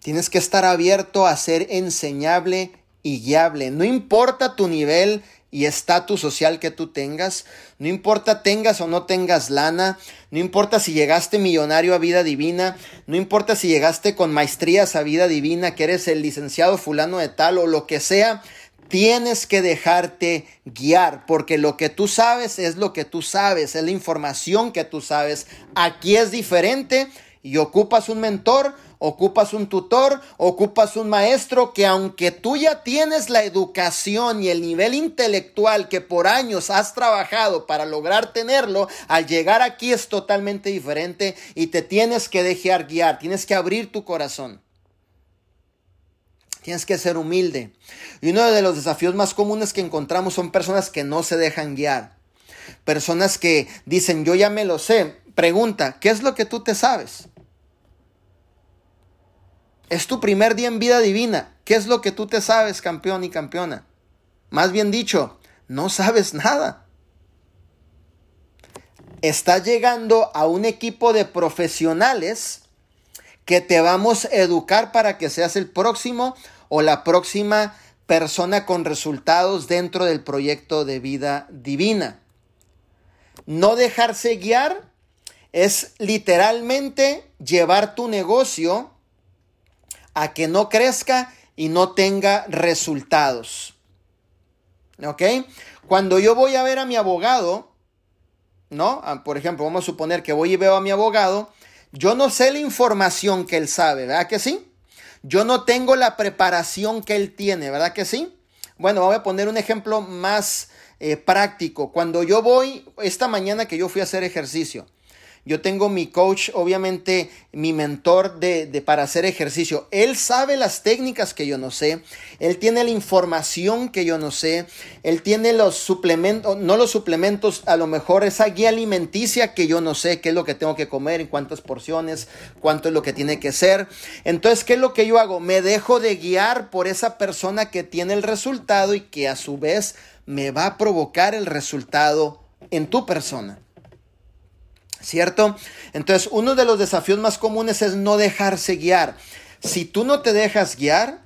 tienes que estar abierto a ser enseñable y guiable, no importa tu nivel y estatus social que tú tengas, no importa tengas o no tengas lana, no importa si llegaste millonario a vida divina, no importa si llegaste con maestrías a vida divina, que eres el licenciado fulano de tal o lo que sea, tienes que dejarte guiar, porque lo que tú sabes es lo que tú sabes, es la información que tú sabes. Aquí es diferente y ocupas un mentor, ocupas un tutor, ocupas un maestro que aunque tú ya tienes la educación y el nivel intelectual que por años has trabajado para lograr tenerlo, al llegar aquí es totalmente diferente y te tienes que dejar guiar, tienes que abrir tu corazón. Tienes que ser humilde. Y uno de los desafíos más comunes que encontramos son personas que no se dejan guiar. Personas que dicen, yo ya me lo sé. Pregunta, ¿qué es lo que tú te sabes? Es tu primer día en vida divina. ¿Qué es lo que tú te sabes, campeón y campeona? Más bien dicho, no sabes nada. Estás llegando a un equipo de profesionales que te vamos a educar para que seas el próximo o la próxima persona con resultados dentro del proyecto de vida divina. No dejarse guiar es literalmente llevar tu negocio a que no crezca y no tenga resultados. ¿Ok? Cuando yo voy a ver a mi abogado, ¿no? Ah, por ejemplo, vamos a suponer que voy y veo a mi abogado, yo no sé la información que él sabe, ¿verdad que sí? Yo no tengo la preparación que él tiene, ¿verdad que sí? Bueno, voy a poner un ejemplo más eh, práctico. Cuando yo voy, esta mañana que yo fui a hacer ejercicio, yo tengo mi coach, obviamente mi mentor de, de, para hacer ejercicio. Él sabe las técnicas que yo no sé. Él tiene la información que yo no sé. Él tiene los suplementos, no los suplementos, a lo mejor esa guía alimenticia que yo no sé, qué es lo que tengo que comer, en cuántas porciones, cuánto es lo que tiene que ser. Entonces, ¿qué es lo que yo hago? Me dejo de guiar por esa persona que tiene el resultado y que a su vez me va a provocar el resultado en tu persona. ¿Cierto? Entonces, uno de los desafíos más comunes es no dejarse guiar. Si tú no te dejas guiar,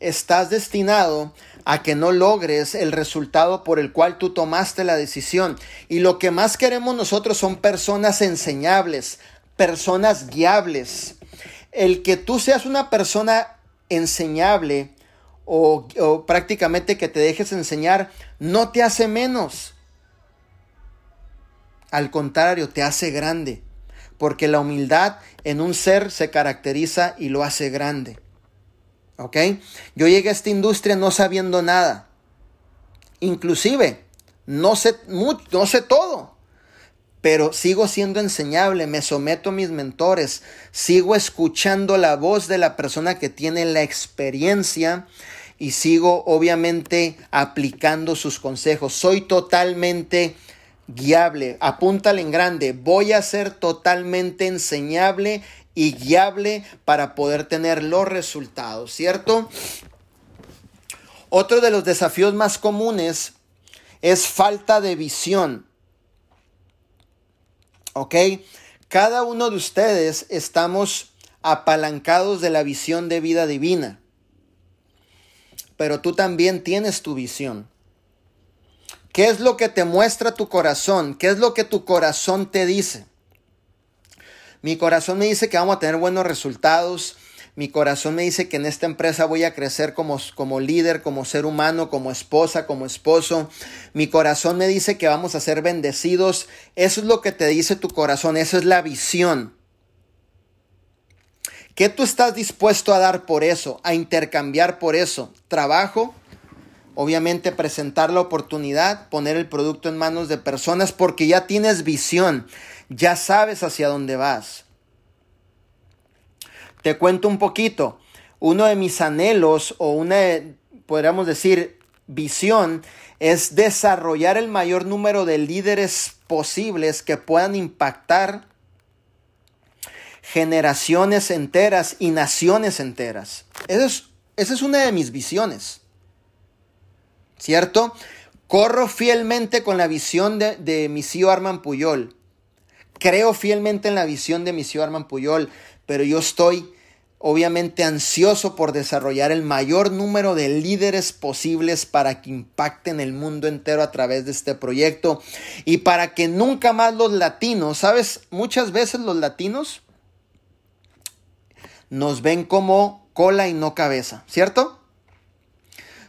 estás destinado a que no logres el resultado por el cual tú tomaste la decisión. Y lo que más queremos nosotros son personas enseñables, personas guiables. El que tú seas una persona enseñable o, o prácticamente que te dejes enseñar no te hace menos. Al contrario, te hace grande, porque la humildad en un ser se caracteriza y lo hace grande. ¿Ok? Yo llegué a esta industria no sabiendo nada. Inclusive, no sé, no sé todo, pero sigo siendo enseñable, me someto a mis mentores, sigo escuchando la voz de la persona que tiene la experiencia y sigo obviamente aplicando sus consejos. Soy totalmente guiable, apúntale en grande, voy a ser totalmente enseñable y guiable para poder tener los resultados, ¿cierto? Otro de los desafíos más comunes es falta de visión. ¿Ok? Cada uno de ustedes estamos apalancados de la visión de vida divina. Pero tú también tienes tu visión. ¿Qué es lo que te muestra tu corazón? ¿Qué es lo que tu corazón te dice? Mi corazón me dice que vamos a tener buenos resultados. Mi corazón me dice que en esta empresa voy a crecer como, como líder, como ser humano, como esposa, como esposo. Mi corazón me dice que vamos a ser bendecidos. Eso es lo que te dice tu corazón. Esa es la visión. ¿Qué tú estás dispuesto a dar por eso? A intercambiar por eso. Trabajo, obviamente presentar la oportunidad, poner el producto en manos de personas porque ya tienes visión, ya sabes hacia dónde vas. Te cuento un poquito, uno de mis anhelos o una, podríamos decir, visión es desarrollar el mayor número de líderes posibles que puedan impactar generaciones enteras y naciones enteras. es, esa es una de mis visiones. ¿Cierto? Corro fielmente con la visión de, de mi tío Arman Puyol. Creo fielmente en la visión de mi tío Arman Puyol, pero yo estoy obviamente ansioso por desarrollar el mayor número de líderes posibles para que impacten el mundo entero a través de este proyecto y para que nunca más los latinos, ¿sabes? Muchas veces los latinos nos ven como cola y no cabeza, ¿cierto?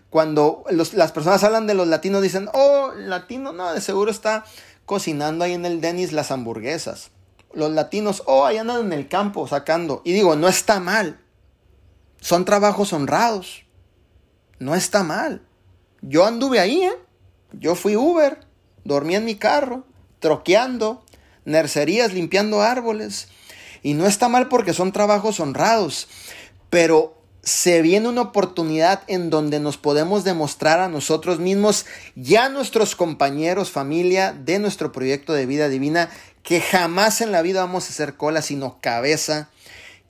Cuando las personas hablan de los latinos, dicen, oh, latino, no, de seguro está cocinando ahí en el Denis las hamburguesas. Los latinos, oh, ahí andan en el campo sacando. Y digo, no está mal. Son trabajos honrados. No está mal. Yo anduve ahí, ¿eh? Yo fui Uber, dormí en mi carro, troqueando, nercerías, limpiando árboles. Y no está mal porque son trabajos honrados. Pero se viene una oportunidad en donde nos podemos demostrar a nosotros mismos ya a nuestros compañeros, familia de nuestro proyecto de vida divina, que jamás en la vida vamos a ser cola, sino cabeza,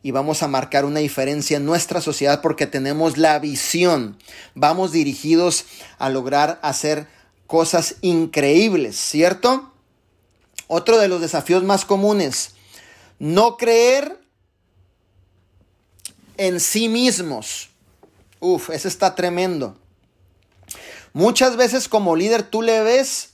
y vamos a marcar una diferencia en nuestra sociedad porque tenemos la visión. Vamos dirigidos a lograr hacer cosas increíbles, ¿cierto? Otro de los desafíos más comunes, no creer en sí mismos. Uf, ese está tremendo. Muchas veces como líder tú le ves,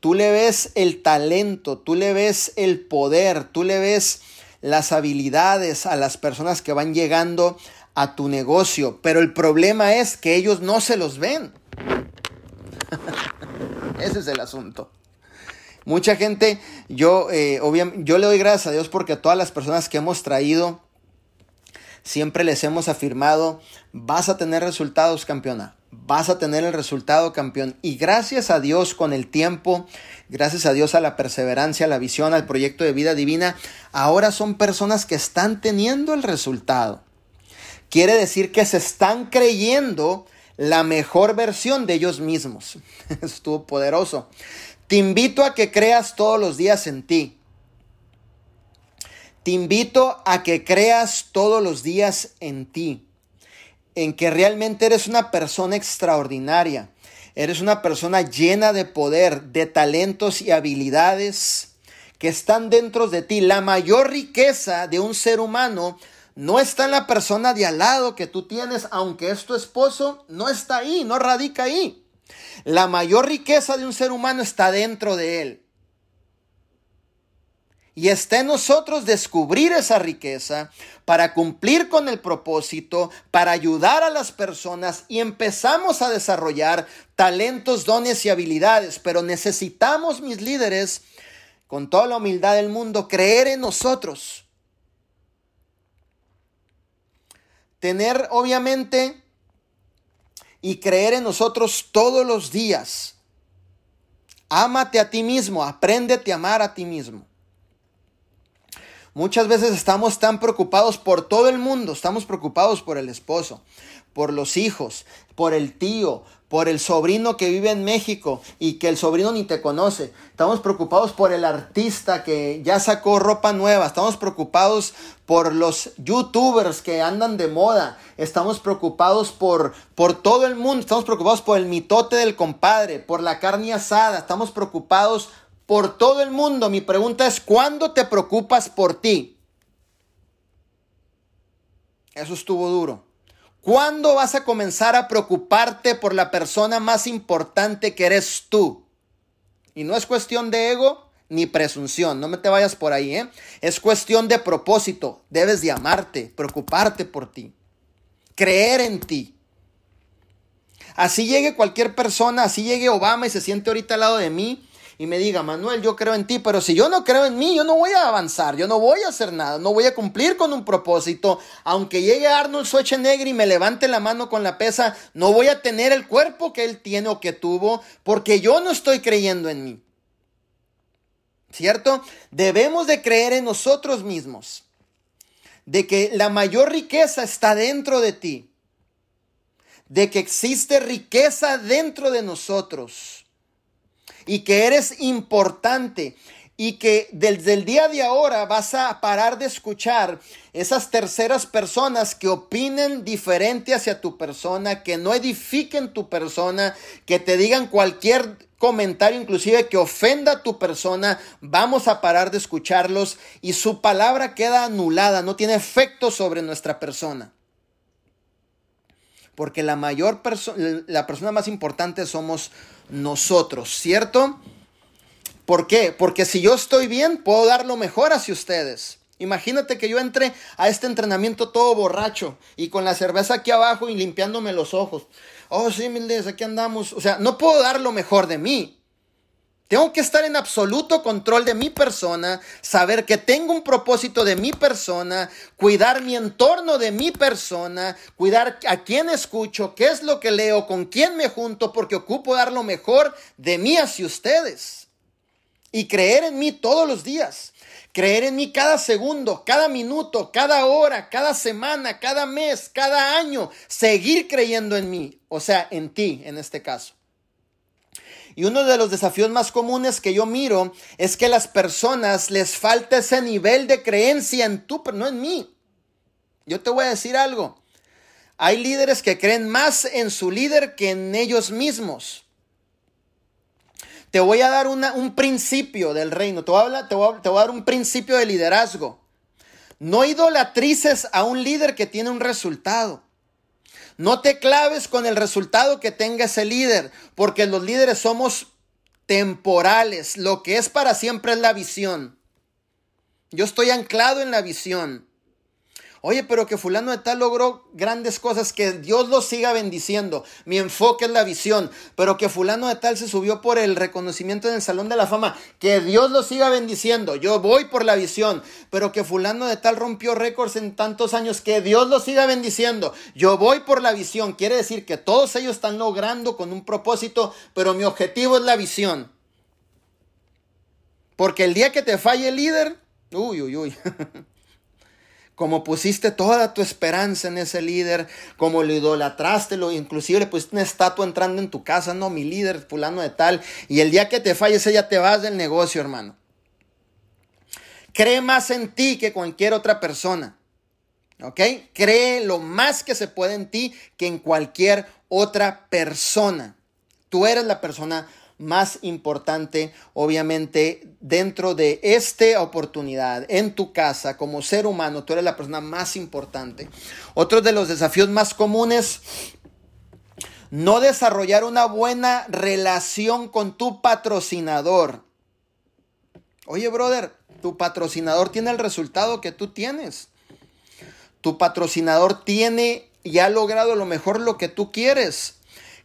tú le ves el talento, tú le ves el poder, tú le ves las habilidades a las personas que van llegando a tu negocio, pero el problema es que ellos no se los ven. Ese es el asunto. Mucha gente, yo, eh, yo le doy gracias a Dios porque a todas las personas que hemos traído, siempre les hemos afirmado, vas a tener resultados, campeona, vas a tener el resultado, campeón. Y gracias a Dios con el tiempo, gracias a Dios a la perseverancia, a la visión, al proyecto de vida divina, ahora son personas que están teniendo el resultado. Quiere decir que se están creyendo la mejor versión de ellos mismos. Estuvo poderoso. Te invito a que creas todos los días en ti. Te invito a que creas todos los días en ti. En que realmente eres una persona extraordinaria. Eres una persona llena de poder, de talentos y habilidades que están dentro de ti. La mayor riqueza de un ser humano no está en la persona de al lado que tú tienes, aunque es tu esposo, no está ahí, no radica ahí. La mayor riqueza de un ser humano está dentro de él. Y está en nosotros descubrir esa riqueza para cumplir con el propósito, para ayudar a las personas y empezamos a desarrollar talentos, dones y habilidades. Pero necesitamos, mis líderes, con toda la humildad del mundo, creer en nosotros tener obviamente y creer en nosotros todos los días. Ámate a ti mismo, apréndete a amar a ti mismo. Muchas veces estamos tan preocupados por todo el mundo, estamos preocupados por el esposo, por los hijos, por el tío, por el sobrino que vive en México y que el sobrino ni te conoce. Estamos preocupados por el artista que ya sacó ropa nueva. Estamos preocupados por los youtubers que andan de moda. Estamos preocupados por, por todo el mundo. Estamos preocupados por el mitote del compadre, por la carne asada. Estamos preocupados por todo el mundo. Mi pregunta es, ¿cuándo te preocupas por ti? Eso estuvo duro. ¿Cuándo vas a comenzar a preocuparte por la persona más importante que eres tú? Y no es cuestión de ego ni presunción, no me te vayas por ahí, ¿eh? Es cuestión de propósito. Debes de amarte, preocuparte por ti, creer en ti. Así llegue cualquier persona, así llegue Obama y se siente ahorita al lado de mí, y me diga, Manuel, yo creo en ti, pero si yo no creo en mí, yo no voy a avanzar, yo no voy a hacer nada, no voy a cumplir con un propósito. Aunque llegue Arnold Schwarzenegger y me levante la mano con la pesa, no voy a tener el cuerpo que él tiene o que tuvo, porque yo no estoy creyendo en mí. ¿Cierto? Debemos de creer en nosotros mismos, de que la mayor riqueza está dentro de ti, de que existe riqueza dentro de nosotros y que eres importante y que desde el día de ahora vas a parar de escuchar esas terceras personas que opinen diferente hacia tu persona, que no edifiquen tu persona, que te digan cualquier comentario inclusive que ofenda a tu persona, vamos a parar de escucharlos y su palabra queda anulada, no tiene efecto sobre nuestra persona. Porque la mayor persona, la persona más importante somos nosotros, ¿cierto? ¿Por qué? Porque si yo estoy bien, puedo dar lo mejor hacia ustedes. Imagínate que yo entre a este entrenamiento todo borracho y con la cerveza aquí abajo y limpiándome los ojos. Oh, sí, Mildes, aquí andamos. O sea, no puedo dar lo mejor de mí. Tengo que estar en absoluto control de mi persona, saber que tengo un propósito de mi persona, cuidar mi entorno de mi persona, cuidar a quién escucho, qué es lo que leo, con quién me junto, porque ocupo dar lo mejor de mí hacia ustedes. Y creer en mí todos los días. Creer en mí cada segundo, cada minuto, cada hora, cada semana, cada mes, cada año. Seguir creyendo en mí. O sea, en ti en este caso. Y uno de los desafíos más comunes que yo miro es que las personas les falta ese nivel de creencia en tú, pero no en mí. Yo te voy a decir algo. Hay líderes que creen más en su líder que en ellos mismos. Te voy a dar un principio del reino, te voy, a te voy a dar un principio de liderazgo. No idolatrices a un líder que tiene un resultado. No te claves con el resultado que tenga ese líder, porque los líderes somos temporales. Lo que es para siempre es la visión. Yo estoy anclado en la visión. Oye, pero que fulano de tal logró grandes cosas, que Dios lo siga bendiciendo. Mi enfoque es la visión, pero que fulano de tal se subió por el reconocimiento en el Salón de la Fama, que Dios lo siga bendiciendo. Yo voy por la visión, pero que fulano de tal rompió récords en tantos años, que Dios lo siga bendiciendo. Yo voy por la visión. Quiere decir que todos ellos están logrando con un propósito, pero mi objetivo es la visión. Porque el día que te falle el líder, uy, uy, uy. como pusiste toda tu esperanza en ese líder, como lo idolatraste, lo, inclusive le pusiste una estatua entrando en tu casa, no, mi líder, fulano de tal, y el día que te falles ya te vas del negocio, hermano. Cree más en ti que cualquier otra persona. ¿Ok? Cree lo más que se puede en ti que en cualquier otra persona. Tú eres la persona más importante, obviamente, dentro de esta oportunidad, en tu casa, como ser humano, tú eres la persona más importante. Otro de los desafíos más comunes, no desarrollar una buena relación con tu patrocinador. Oye, brother, tu patrocinador tiene el resultado que tú tienes. Tu patrocinador tiene y ha logrado lo mejor lo que tú quieres.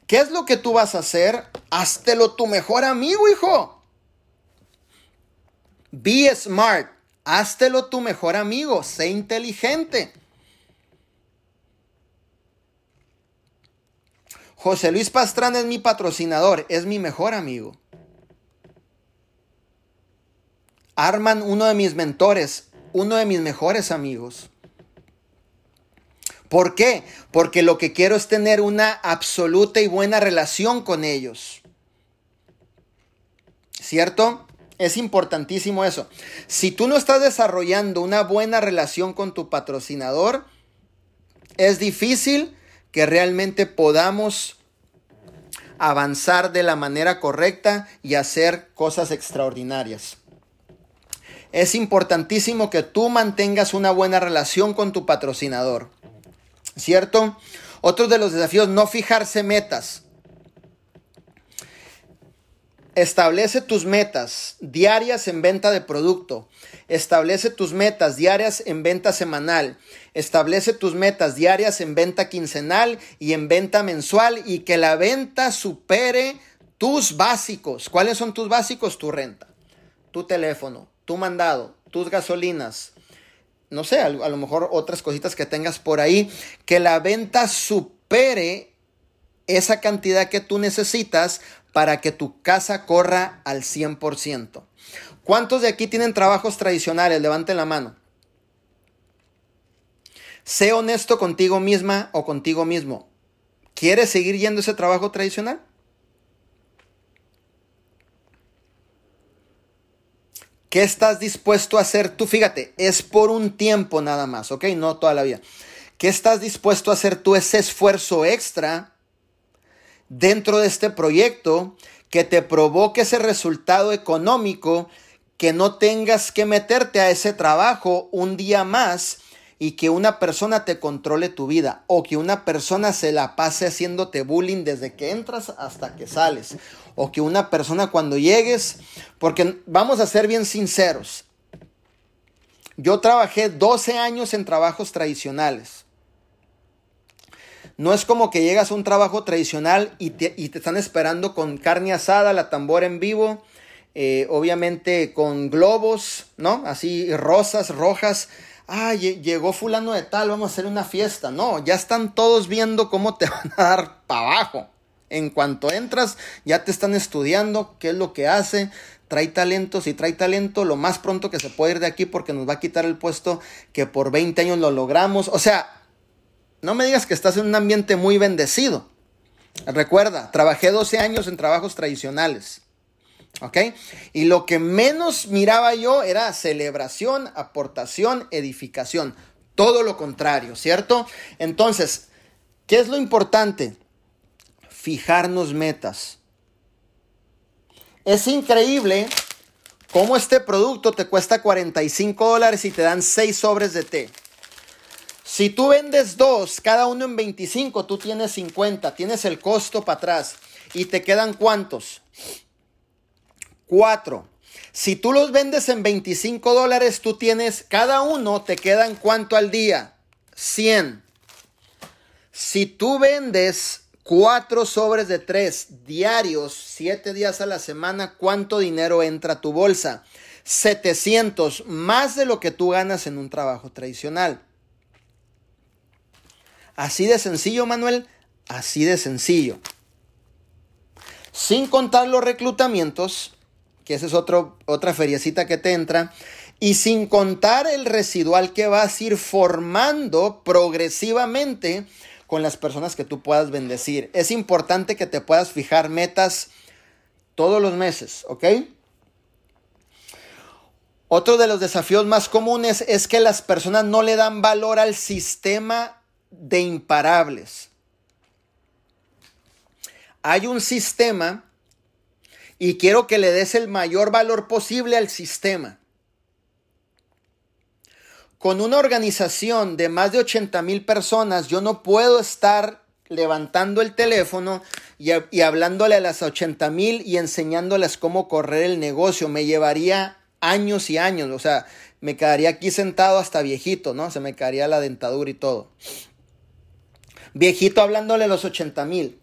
¿Qué es lo que tú vas a hacer? Háztelo tu mejor amigo, hijo. Be smart. Háztelo tu mejor amigo. Sé inteligente. José Luis Pastrán es mi patrocinador, es mi mejor amigo. Arman, uno de mis mentores, uno de mis mejores amigos. ¿Por qué? Porque lo que quiero es tener una absoluta y buena relación con ellos. ¿Cierto? Es importantísimo eso. Si tú no estás desarrollando una buena relación con tu patrocinador, es difícil que realmente podamos avanzar de la manera correcta y hacer cosas extraordinarias. Es importantísimo que tú mantengas una buena relación con tu patrocinador. ¿Cierto? Otro de los desafíos, no fijarse metas. Establece tus metas diarias en venta de producto. Establece tus metas diarias en venta semanal. Establece tus metas diarias en venta quincenal y en venta mensual y que la venta supere tus básicos. ¿Cuáles son tus básicos? Tu renta, tu teléfono, tu mandado, tus gasolinas, no sé, a, lo mejor otras cositas que tengas por ahí, que la venta supere esa cantidad que tú necesitas para que tu casa corra al 100%. ¿Cuántos de aquí tienen trabajos tradicionales? Levanten la mano. Sé honesto contigo misma o contigo mismo. ¿Quieres seguir yendo ese trabajo tradicional? ¿Qué estás dispuesto a hacer tú? Fíjate, es por un tiempo nada más, ¿ok? No toda la vida. ¿Qué estás dispuesto a hacer tú ese esfuerzo extra dentro de este proyecto que te provoque ese resultado económico, que no tengas que meterte a ese trabajo un día más y que una persona te controle tu vida o que una persona se la pase haciéndote bullying desde que entras hasta que sales o que una persona cuando llegues, porque vamos a ser bien sinceros, yo trabajé 12 años en trabajos tradicionales. No es como que llegas a un trabajo tradicional y te, están esperando con carne asada, la tambora en vivo, eh, obviamente con globos, ¿no? Así rosas, rojas, ah, llegó fulano de tal, vamos a hacer una fiesta. No, ya están todos viendo cómo te van a dar para abajo. En cuanto entras, ya te están estudiando qué es lo que hace, trae talento, si trae talento, lo más pronto que se puede ir de aquí porque nos va a quitar el puesto que por 20 años lo logramos. O sea, no me digas que estás en un ambiente muy bendecido. Recuerda, trabajé 12 años en trabajos tradicionales. ¿Ok? Y lo que menos miraba yo era celebración, aportación, edificación. Todo lo contrario, ¿cierto? Entonces, ¿qué es lo importante? Fijarnos metas. Es increíble cómo este producto te cuesta 45 dólares y te dan 6 sobres de té. Si tú vendes dos, cada uno en 25, tú tienes 50, tienes el costo para atrás. ¿Y te quedan cuántos? Cuatro. Si tú los vendes en 25 dólares, tú tienes, cada uno te quedan cuánto al día? 100. Si tú vendes cuatro sobres de tres diarios, siete días a la semana, ¿cuánto dinero entra a tu bolsa? 700, más de lo que tú ganas en un trabajo tradicional. Así de sencillo, Manuel, así de sencillo. Sin contar los reclutamientos, que esa es otro, otra feriecita que te entra, y sin contar el residual que vas a ir formando progresivamente con las personas que tú puedas bendecir. Es importante que te puedas fijar metas todos los meses, ¿ok? Otro de los desafíos más comunes es que las personas no le dan valor al sistema de imparables. Hay un sistema y quiero que le des el mayor valor posible al sistema. Con una organización de más de 80 mil personas, yo no puedo estar levantando el teléfono y, y hablándole a las 80 mil y enseñándoles cómo correr el negocio. Me llevaría años y años, o sea, me quedaría aquí sentado hasta viejito, ¿no? Se me caería la dentadura y todo. Viejito hablándole a los 80 mil.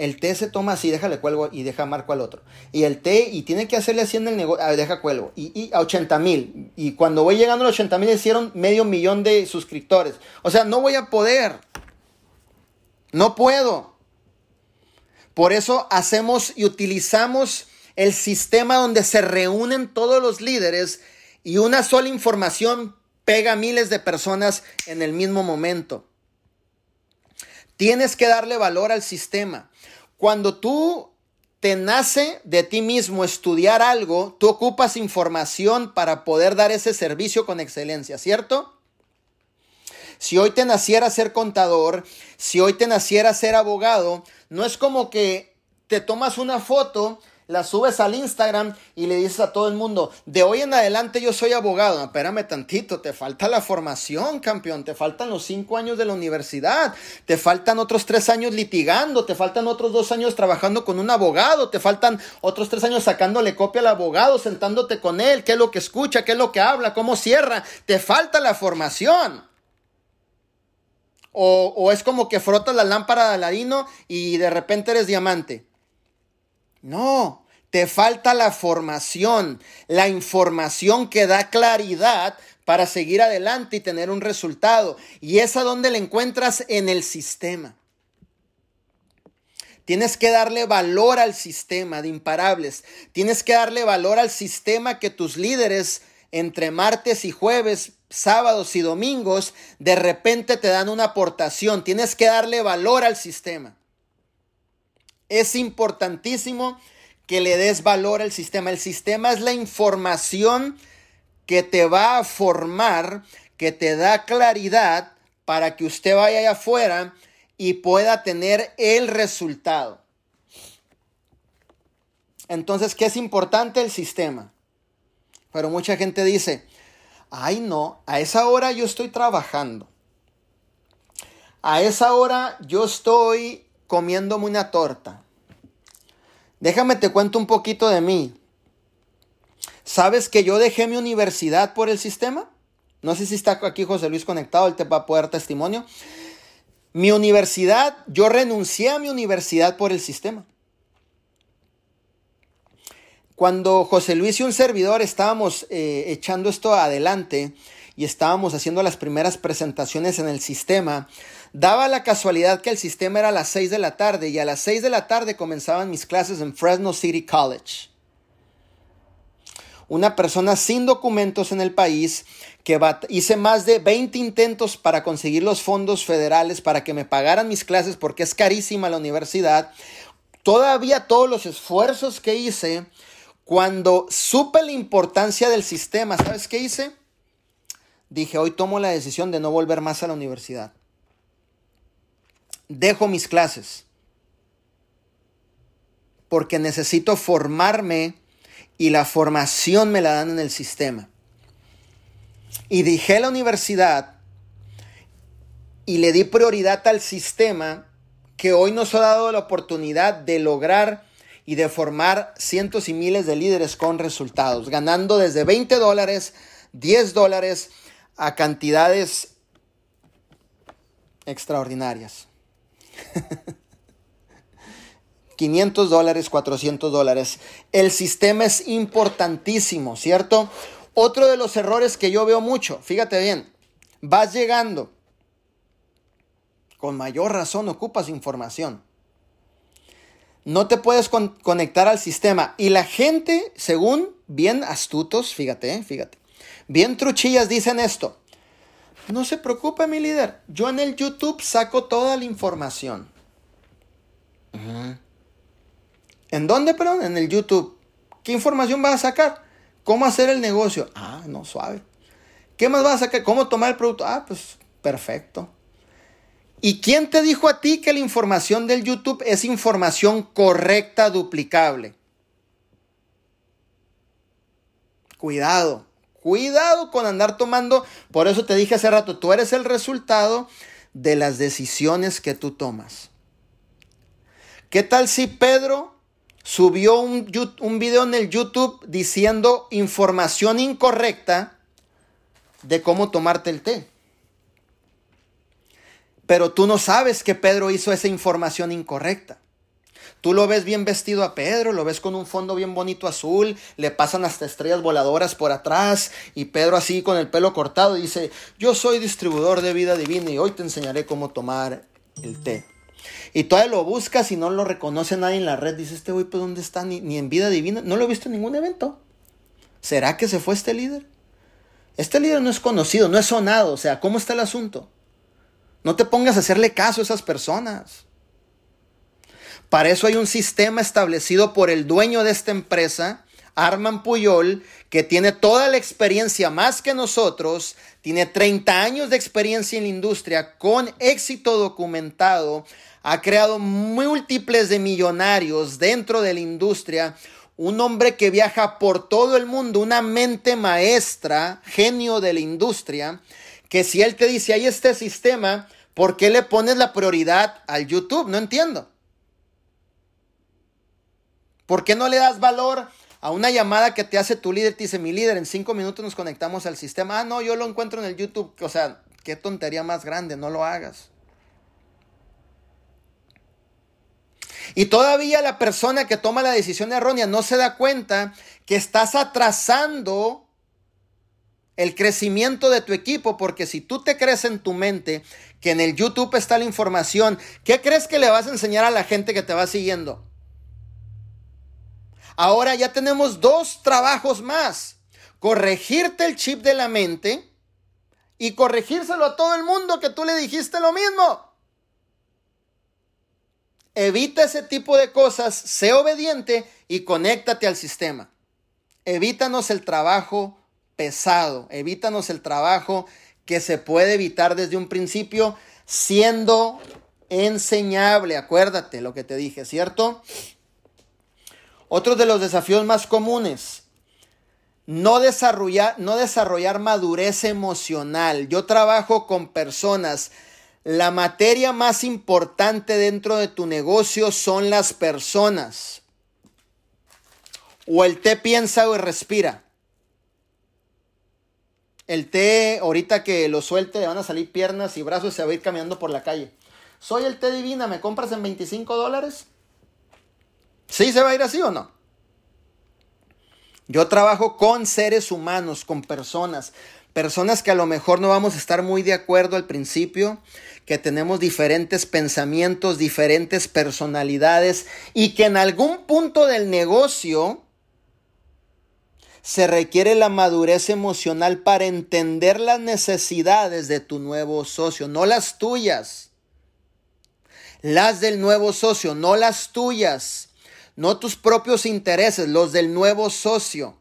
El té se toma así, déjale cuelgo y deja marco al otro. Y el té, y tiene que hacerle así en el negocio, ah, deja cuelgo. Y, a 80 mil. Y cuando voy llegando a los 80 mil, hicieron medio millón de suscriptores. O sea, no voy a poder. No puedo. Por eso hacemos y utilizamos el sistema donde se reúnen todos los líderes y una sola información pega a miles de personas en el mismo momento. Tienes que darle valor al sistema. Cuando tú te nace de ti mismo estudiar algo, tú ocupas información para poder dar ese servicio con excelencia, ¿cierto? Si hoy te naciera ser contador, si hoy te naciera ser abogado, no es como que te tomas una foto la subes al Instagram y le dices a todo el mundo, de hoy en adelante yo soy abogado. espérame tantito, te falta la formación, campeón, te faltan los cinco años de la universidad, te faltan otros tres años litigando, te faltan otros dos años trabajando con un abogado, te faltan otros tres años sacándole copia al abogado, sentándote con él, qué es lo que escucha, qué es lo que habla, cómo cierra, te falta la formación. O, o es como que frotas la lámpara de Aladino y de repente eres diamante. No, te falta la formación, la información que da claridad para seguir adelante y tener un resultado. Y es a donde la encuentras en el sistema. Tienes que darle valor al sistema de imparables. Tienes que darle valor al sistema que tus líderes entre martes y jueves, sábados y domingos, de repente te dan una aportación. Tienes que darle valor al sistema. Es importantísimo que le des valor al sistema. El sistema es la información que te va a formar, que te da claridad para que usted vaya allá afuera y pueda tener el resultado. Entonces, ¿qué es importante? El sistema. Pero mucha gente dice, ay no, a esa hora yo estoy trabajando. A esa hora yo estoy comiéndome una torta. Déjame te cuento un poquito de mí. ¿Sabes que yo dejé mi universidad por el sistema? No sé si está aquí José Luis conectado, él te va a poder dar testimonio. Mi universidad, yo renuncié a mi universidad por el sistema. Cuando José Luis y un servidor estábamos eh, echando esto adelante y estábamos haciendo las primeras presentaciones en el sistema, Daba la casualidad que el sistema era a las 6 de la tarde y a las 6 de la tarde comenzaban mis clases en Fresno City College. una persona sin documentos en el país, que hice más de 20 intentos para conseguir los fondos federales para que me pagaran mis clases porque es carísima la universidad. Todavía todos los esfuerzos que hice, cuando supe la importancia del sistema, ¿sabes qué hice? Dije, hoy tomo la decisión de no volver más a la universidad. Dejo mis clases porque necesito formarme y la formación me la dan en el sistema. Y dije la universidad y le di prioridad al sistema que hoy nos ha dado la oportunidad de lograr y de formar cientos y miles de líderes con resultados, ganando desde 20 dólares, 10 dólares a cantidades extraordinarias. 500 dólares, 400 dólares. El sistema es importantísimo, ¿cierto? Otro de los errores que yo veo mucho, fíjate bien, vas llegando, con mayor razón ocupas información. No te puedes conectar al sistema. Y la gente, según bien astutos, fíjate, eh, fíjate, bien truchillas dicen esto. No se preocupe mi líder, yo en el YouTube saco toda la información. ¿En dónde, perdón? En el YouTube. ¿Qué información vas a sacar? ¿Cómo hacer el negocio? Ah, no, suave. ¿Qué más vas a sacar? ¿Cómo tomar el producto? Ah, pues perfecto. ¿Y quién te dijo a ti que la información del YouTube es información correcta, duplicable? Cuidado, cuidado con andar tomando. Por eso te dije hace rato, tú eres el resultado de las decisiones que tú tomas. ¿Qué tal si Pedro subió un, un video en el YouTube diciendo información incorrecta de cómo tomarte el té. Pero tú no sabes que Pedro hizo esa información incorrecta. Tú lo ves bien vestido a Pedro, lo ves con un fondo bien bonito azul, le pasan hasta estrellas voladoras por atrás y Pedro así con el pelo cortado dice, yo soy distribuidor de vida divina y hoy te enseñaré cómo tomar el té. Y todavía lo buscas y no lo reconoce nadie en la red. Dice, este güey, pues ¿dónde está? Ni, en vida divina. No lo he visto en ningún evento. ¿Será que se fue este líder? Este líder no es conocido, no es sonado. O sea, ¿cómo está el asunto? No te pongas a hacerle caso a esas personas. Para eso hay un sistema establecido por el dueño de esta empresa, Arman Puyol, que tiene toda la experiencia más que nosotros, tiene 30 años de experiencia en la industria con éxito documentado, ha creado múltiples de millonarios dentro de la industria, un hombre que viaja por todo el mundo, una mente maestra, genio de la industria, que si él te dice, hay este sistema, ¿por qué le pones la prioridad al YouTube? No entiendo. ¿Por qué no le das valor a una llamada que te hace tu líder? Te dice, mi líder, en cinco minutos nos conectamos al sistema. Ah, no, yo lo encuentro en el YouTube. O sea, qué tontería más grande, no lo hagas. Y todavía la persona que toma la decisión errónea no se da cuenta que estás atrasando el crecimiento de tu equipo, porque si tú te crees en tu mente que en el YouTube está la información, ¿qué crees que le vas a enseñar a la gente que te va siguiendo? Ahora ya tenemos dos trabajos más. Corregirte el chip de la mente y corregírselo a todo el mundo que tú le dijiste lo mismo. Evita ese tipo de cosas, sé obediente y conéctate al sistema. Evítanos el trabajo pesado, evítanos el trabajo que se puede evitar desde un principio siendo enseñable. Acuérdate lo que te dije, ¿cierto? Otro de los desafíos más comunes, no desarrollar, no desarrollar madurez emocional. Yo trabajo con personas la materia más importante dentro de tu negocio son las personas. O el té piensa o respira. El té, ahorita que lo suelte, le van a salir piernas y brazos y se va a ir caminando por la calle. Soy el té divina, ¿me compras en 25 dólares? ¿Sí se va a ir así o no? Yo trabajo con seres humanos, con personas personas que a lo mejor no vamos a estar muy de acuerdo al principio, que tenemos diferentes pensamientos, diferentes personalidades y que en algún punto del negocio se requiere la madurez emocional para entender las necesidades de tu nuevo socio, no las tuyas. Las del nuevo socio, no las tuyas. No tus propios intereses, los del nuevo socio.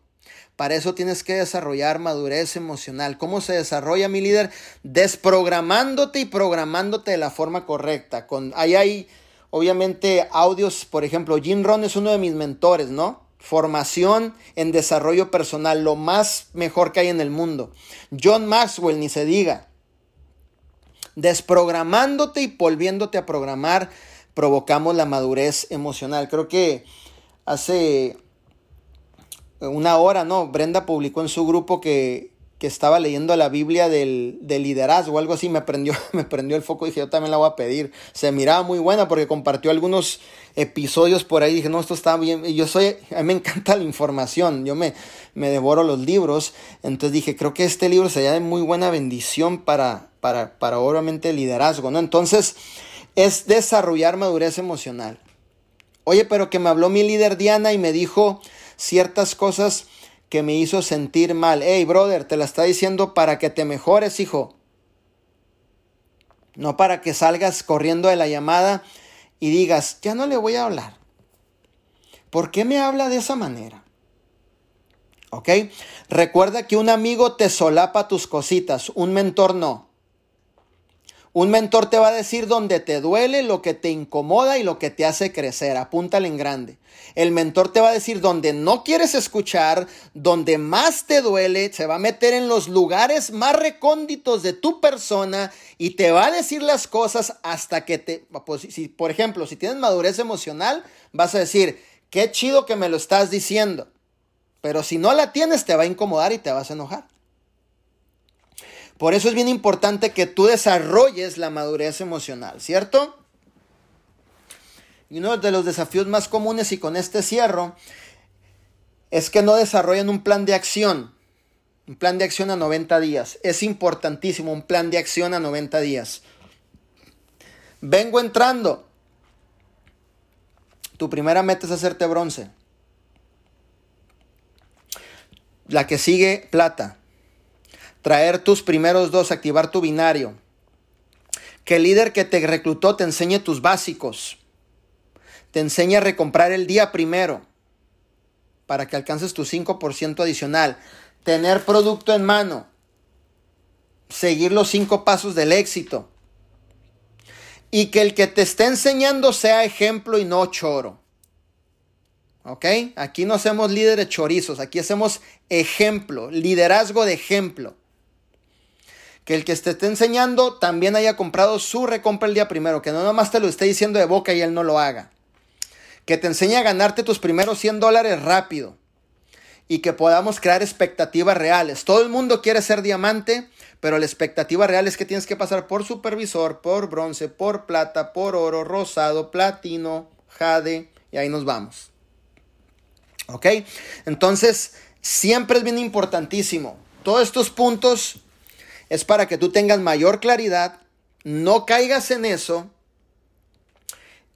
Para eso tienes que desarrollar madurez emocional. ¿Cómo se desarrolla mi líder? Desprogramándote y programándote de la forma correcta. Con, ahí hay obviamente audios, por ejemplo, Jim Ron es uno de mis mentores, ¿no? Formación en desarrollo personal, lo más mejor que hay en el mundo. John Maxwell, ni se diga. Desprogramándote y volviéndote a programar, provocamos la madurez emocional. Creo que hace una hora, ¿no? Brenda publicó en su grupo que, estaba leyendo la Biblia del, liderazgo o algo así, me prendió, me prendió el foco y dije, yo también la voy a pedir. Se miraba muy buena porque compartió algunos episodios por ahí. Dije, no, esto está bien. Y yo soy, a mí me encanta la información, yo me, me devoro los libros. Entonces dije, creo que este libro sería de muy buena bendición para, para, para obviamente liderazgo, ¿no? Entonces, es desarrollar madurez emocional. Oye, pero que me habló mi líder Diana y me dijo ciertas cosas que me hizo sentir mal. Hey, brother, te la está diciendo para que te mejores, hijo. No para que salgas corriendo de la llamada y digas, ya no le voy a hablar. ¿Por qué me habla de esa manera? ¿Ok? Recuerda que un amigo te solapa tus cositas, un mentor no. Un mentor te va a decir donde te duele, lo que te incomoda y lo que te hace crecer. Apúntale en grande. El mentor te va a decir donde no quieres escuchar, donde más te duele, se va a meter en los lugares más recónditos de tu persona y te va a decir las cosas hasta que te... Pues, por ejemplo, si tienes madurez emocional, vas a decir, qué chido que me lo estás diciendo. Pero si no la tienes, te va a incomodar y te vas a enojar. Por eso es bien importante que tú desarrolles la madurez emocional, ¿cierto? Y uno de los desafíos más comunes, y con este cierro, es que no desarrollan un plan de acción. Un plan de acción a 90 días. Es importantísimo un plan de acción a 90 días. Vengo entrando. Tu primera meta es hacerte bronce. La que sigue, plata traer tus primeros dos, activar tu binario. Que el líder que te reclutó te enseñe tus básicos. Te enseñe a recomprar el día primero para que alcances tu 5% adicional. Tener producto en mano. Seguir los cinco pasos del éxito. Y que el que te esté enseñando sea ejemplo y no choro. ¿Ok? Aquí no hacemos líderes chorizos, aquí hacemos ejemplo, liderazgo de ejemplo que el que te esté enseñando también haya comprado su recompra el día primero, que no nomás te lo esté diciendo de boca y él no lo haga. Que te enseñe a ganarte tus primeros 100 dólares rápido y que podamos crear expectativas reales. Todo el mundo quiere ser diamante, pero la expectativa real es que tienes que pasar por supervisor, por bronce, por plata, por oro, rosado, platino, jade, y ahí nos vamos. ¿Ok? Entonces, siempre es bien importantísimo. Todos estos puntos es para que tú tengas mayor claridad, no caigas en eso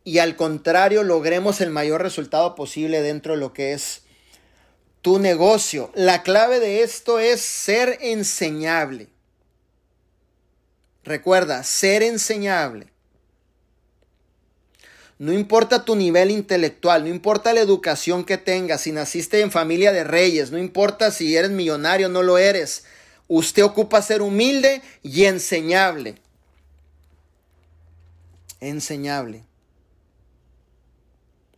y al contrario logremos el mayor resultado posible dentro de lo que es tu negocio. La clave de esto es ser enseñable. Recuerda, ser enseñable. No importa tu nivel intelectual, no importa la educación que tengas, si naciste en familia de reyes, no importa si eres millonario o no lo eres. Usted ocupa ser humilde y enseñable. Enseñable.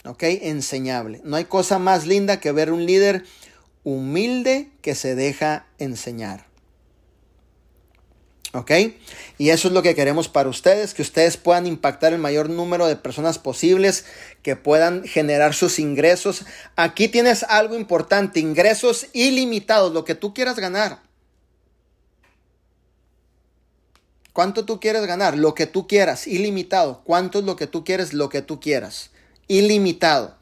¿Ok? Enseñable. No hay cosa más linda que ver un líder humilde que se deja enseñar. ¿Ok? Y eso es lo que queremos para ustedes, que ustedes puedan impactar el mayor número de personas posibles, que puedan generar sus ingresos. Aquí tienes algo importante, ingresos ilimitados, lo que tú quieras ganar. ¿Cuánto tú quieres ganar? Lo que tú quieras, ilimitado. ¿Cuánto es lo que tú quieres? Lo que tú quieras. Ilimitado.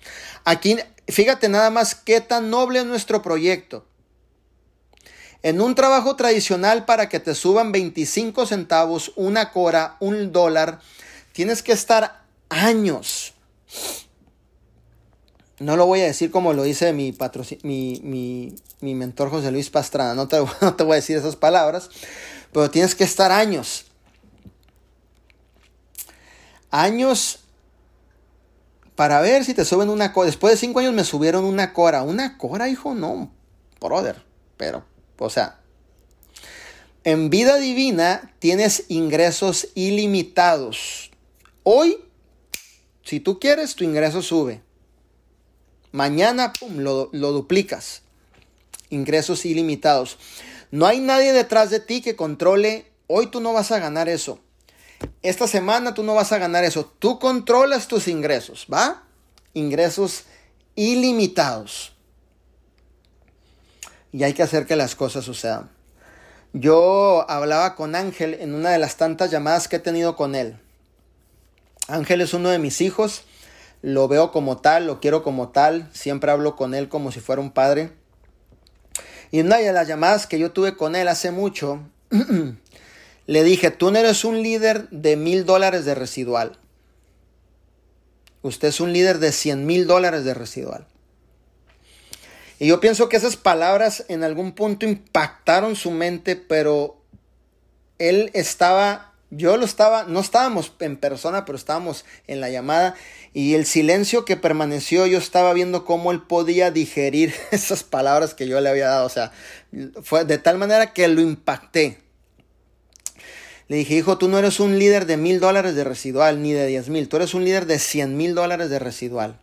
Aquí, fíjate nada más qué tan noble es nuestro proyecto. En un trabajo tradicional para que te suban 25 centavos, una cora, un dólar, tienes que estar años. No lo voy a decir como lo dice mi, mi, mi, mentor José Luis Pastrana, no te, no te voy a decir esas palabras, pero tienes que estar años. Años para ver si te suben una cora. Después de cinco años me subieron una cora. ¿Una cora, hijo? No, brother. Pero, o sea, en vida divina tienes ingresos ilimitados. Hoy, si tú quieres, tu ingreso sube. Mañana, pum, lo, duplicas. Ingresos ilimitados. No hay nadie detrás de ti que controle, hoy tú no vas a ganar eso. Esta semana tú no vas a ganar eso. Tú controlas tus ingresos, ¿va? Ingresos ilimitados. Y hay que hacer que las cosas sucedan. Yo hablaba con Ángel en una de las tantas llamadas que he tenido con él. Ángel es uno de mis hijos lo veo como tal, lo quiero como tal, siempre hablo con él como si fuera un padre. Y en una de las llamadas que yo tuve con él hace mucho, le dije, tú no eres un líder de mil dólares de residual. Usted es un líder de cien mil dólares de residual. Y yo pienso que esas palabras en algún punto impactaron su mente, pero él estaba yo lo estaba, no estábamos en persona, pero estábamos en la llamada y el silencio que permaneció, yo estaba viendo cómo él podía digerir esas palabras que yo le había dado. O sea, fue de tal manera que lo impacté. Le dije, hijo, tú no eres un líder de mil dólares de residual ni de diez mil, tú eres un líder de cien mil dólares de residual.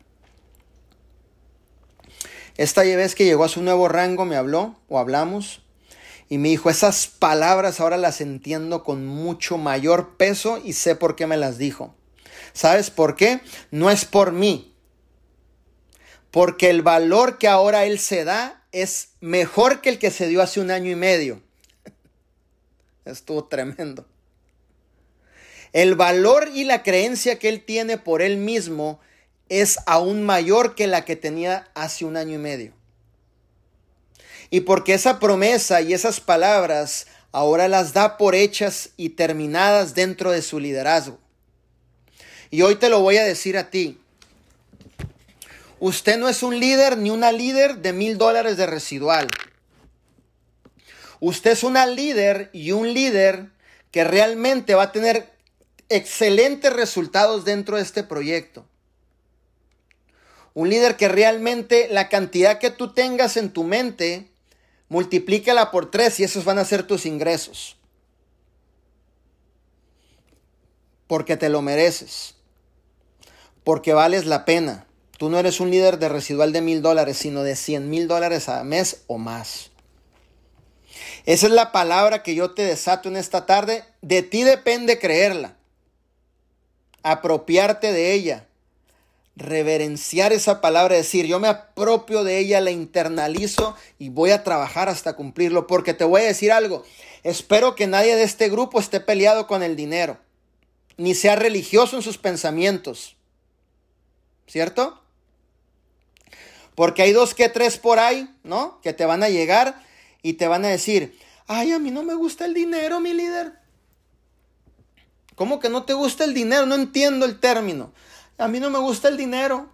Esta vez que llegó a su nuevo rango me habló o hablamos y me dijo, esas palabras ahora las entiendo con mucho mayor peso y sé por qué me las dijo. ¿Sabes por qué? No es por mí. Porque el valor que ahora él se da es mejor que el que se dio hace un año y medio. Estuvo tremendo. El valor y la creencia que él tiene por él mismo es aún mayor que la que tenía hace un año y medio. Y porque esa promesa y esas palabras ahora las da por hechas y terminadas dentro de su liderazgo. Y hoy te lo voy a decir a ti. Usted no es un líder ni una líder de mil dólares de residual. Usted es una líder y un líder que realmente va a tener excelentes resultados dentro de este proyecto. Un líder que realmente la cantidad que tú tengas en tu mente multiplícala por tres y esos van a ser tus ingresos. Porque te lo mereces. Porque vales la pena. Tú no eres un líder de residual de mil dólares, sino de cien mil dólares a mes o más. Esa es la palabra que yo te desato en esta tarde. De ti depende creerla. Apropiarte de ella reverenciar esa palabra, decir, yo me apropio de ella, la internalizo y voy a trabajar hasta cumplirlo, porque te voy a decir algo, espero que nadie de este grupo esté peleado con el dinero, ni sea religioso en sus pensamientos, ¿cierto? Porque hay dos que tres por ahí, ¿no? Que te van a llegar y te van a decir, ay, a mí no me gusta el dinero, mi líder. ¿Cómo que no te gusta el dinero? No entiendo el término. A mí no me gusta el dinero.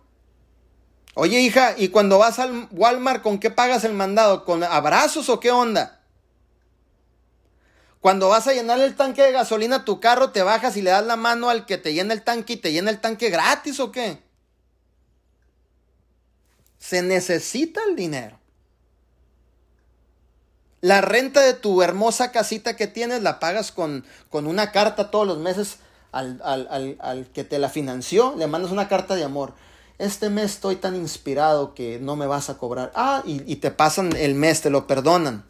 Oye, hija, ¿y cuando vas al Walmart, con qué pagas el mandado? ¿Con abrazos o qué onda? Cuando vas a llenar el tanque de gasolina a tu carro, te bajas y le das la mano al que te llena el tanque y te llena el tanque gratis o qué? Se necesita el dinero. La renta de tu hermosa casita que tienes la pagas con, con una carta todos los meses al, que te la financió, le mandas una carta de amor. Este mes estoy tan inspirado que no me vas a cobrar. Ah, y, te pasan el mes, te lo perdonan.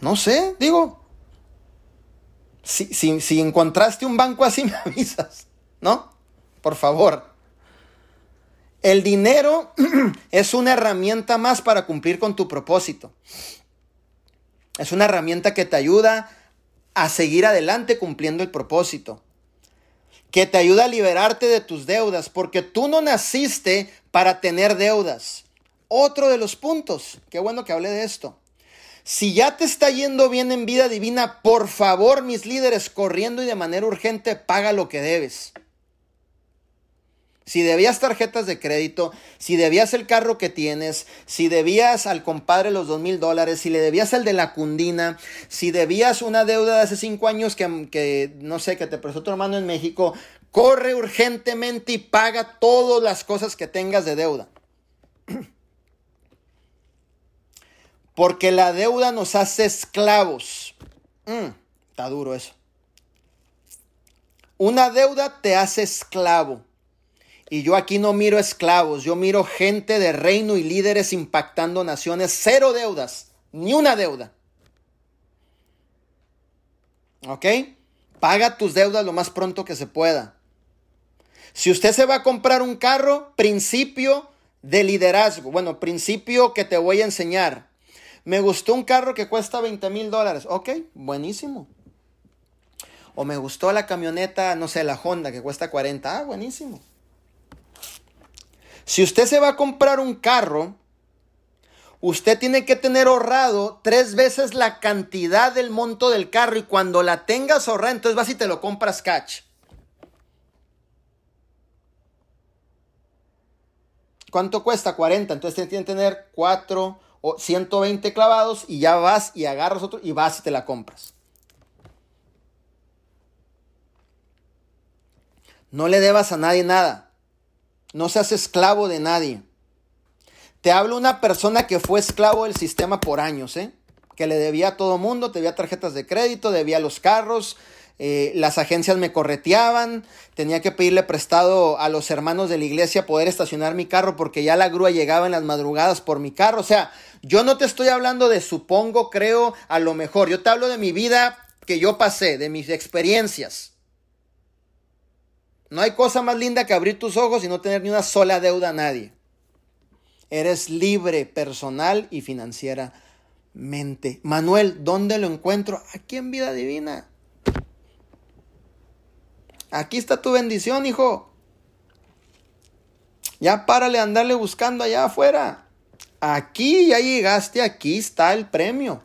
No sé, digo. Si, si, si encontraste un banco así, me avisas, ¿no? Por favor. El dinero es una herramienta más para cumplir con tu propósito. Es una herramienta que te ayuda a seguir adelante cumpliendo el propósito. Que te ayuda a liberarte de tus deudas, porque tú no naciste para tener deudas. Otro de los puntos, qué bueno que hablé de esto. Si ya te está yendo bien en vida divina, por favor, mis líderes, corriendo y de manera urgente, paga lo que debes. Si debías tarjetas de crédito, si debías el carro que tienes, si debías al compadre los dos mil dólares, si le debías el de la cundina, si debías una deuda de hace cinco años que, que no sé, que te prestó tu hermano en México, corre urgentemente y paga todas las cosas que tengas de deuda. Porque la deuda nos hace esclavos. Mm, está duro eso. Una deuda te hace esclavo. Y yo aquí no miro esclavos, yo miro gente de reino y líderes impactando naciones. Cero deudas, ni una deuda. ¿Ok? Paga tus deudas lo más pronto que se pueda. Si usted se va a comprar un carro, principio de liderazgo. Bueno, principio que te voy a enseñar. Me gustó un carro que cuesta 20 mil dólares. Ok, buenísimo. O me gustó la camioneta, no sé, la Honda que cuesta 40. Ah, buenísimo. Si usted se va a comprar un carro, usted tiene que tener ahorrado tres veces la cantidad del monto del carro y cuando la tengas ahorrada, entonces vas y te lo compras cash. ¿Cuánto cuesta? 40. Entonces tiene que tener 4 o 120 clavados y ya vas y agarras otro y vas y te la compras. No le debas a nadie nada. No seas esclavo de nadie. Te hablo una persona que fue esclavo del sistema por años, ¿eh? Que le debía a todo mundo, debía tarjetas de crédito, debía los carros, eh, las agencias me correteaban, tenía que pedirle prestado a los hermanos de la iglesia poder estacionar mi carro porque ya la grúa llegaba en las madrugadas por mi carro. O sea, yo no te estoy hablando de supongo, creo, a lo mejor. Yo te hablo de mi vida que yo pasé, de mis experiencias. No hay cosa más linda que abrir tus ojos y no tener ni una sola deuda a nadie. Eres libre personal y financieramente. Manuel, ¿dónde lo encuentro? Aquí en Vida Divina. Aquí está tu bendición, hijo. Ya párale a andarle buscando allá afuera. Aquí ya llegaste, aquí está el premio.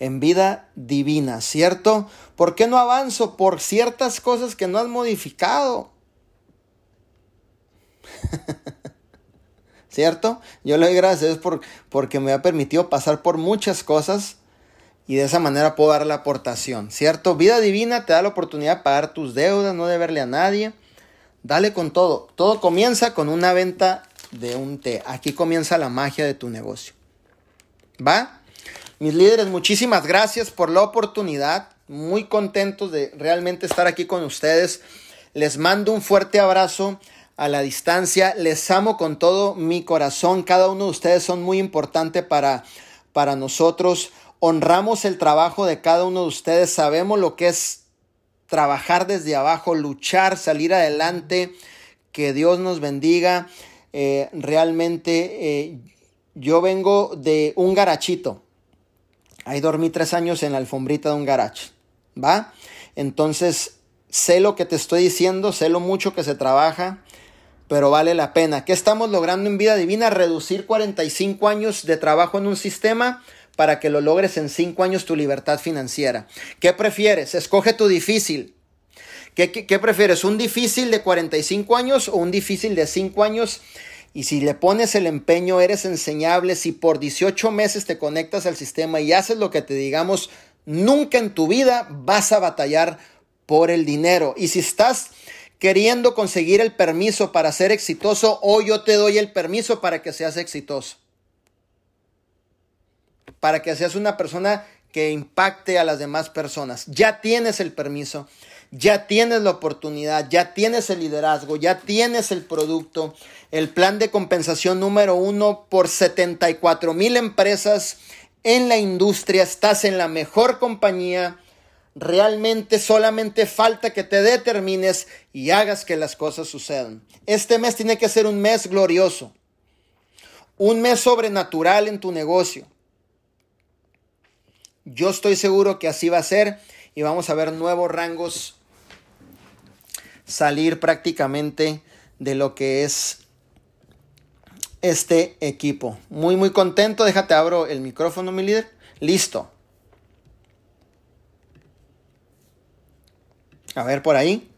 En vida divina, ¿cierto? ¿Por qué no avanzo? Por ciertas cosas que no has modificado. ¿Cierto? Yo le doy gracias por, porque me ha permitido pasar por muchas cosas y de esa manera puedo dar la aportación, ¿cierto? Vida divina te da la oportunidad de pagar tus deudas, no deberle a nadie. Dale con todo. Todo comienza con una venta de un té. Aquí comienza la magia de tu negocio. ¿Va? Mis líderes, muchísimas gracias por la oportunidad muy contentos de realmente estar aquí con ustedes. Les mando un fuerte abrazo a la distancia. Les amo con todo mi corazón. Cada uno de ustedes son muy importantes para, para nosotros. Honramos el trabajo de cada uno de ustedes. Sabemos lo que es trabajar desde abajo, luchar, salir adelante. Que Dios nos bendiga. Eh, realmente eh, yo vengo de un garachito. Ahí dormí tres años en la alfombrita de un garage. ¿va? Entonces, sé lo que te estoy diciendo, sé lo mucho que se trabaja, pero vale la pena. ¿Qué estamos logrando en vida divina? Reducir 45 años de trabajo en un sistema para que lo logres en 5 años tu libertad financiera. ¿Qué prefieres? Escoge tu difícil. ¿Qué, prefieres? ¿Un difícil de 45 años o un difícil de 5 años? Y si le pones el empeño, eres enseñable. Si por 18 meses te conectas al sistema y haces lo que te digamos, Nunca en tu vida vas a batallar por el dinero. Y si estás queriendo conseguir el permiso para ser exitoso, hoy yo te doy el permiso para que seas exitoso. Para que seas una persona que impacte a las demás personas. Ya tienes el permiso, ya tienes la oportunidad, ya tienes el liderazgo, ya tienes el producto, el plan de compensación número uno por 74 mil empresas en la industria, estás en la mejor compañía. Realmente solamente falta que te determines y hagas que las cosas sucedan. Este mes tiene que ser un mes glorioso, un mes sobrenatural en tu negocio. Yo estoy seguro que así va a ser y vamos a ver nuevos rangos salir prácticamente de lo que es este equipo. Muy, muy contento. Déjate, abro el micrófono, mi líder. Listo. A ver por ahí.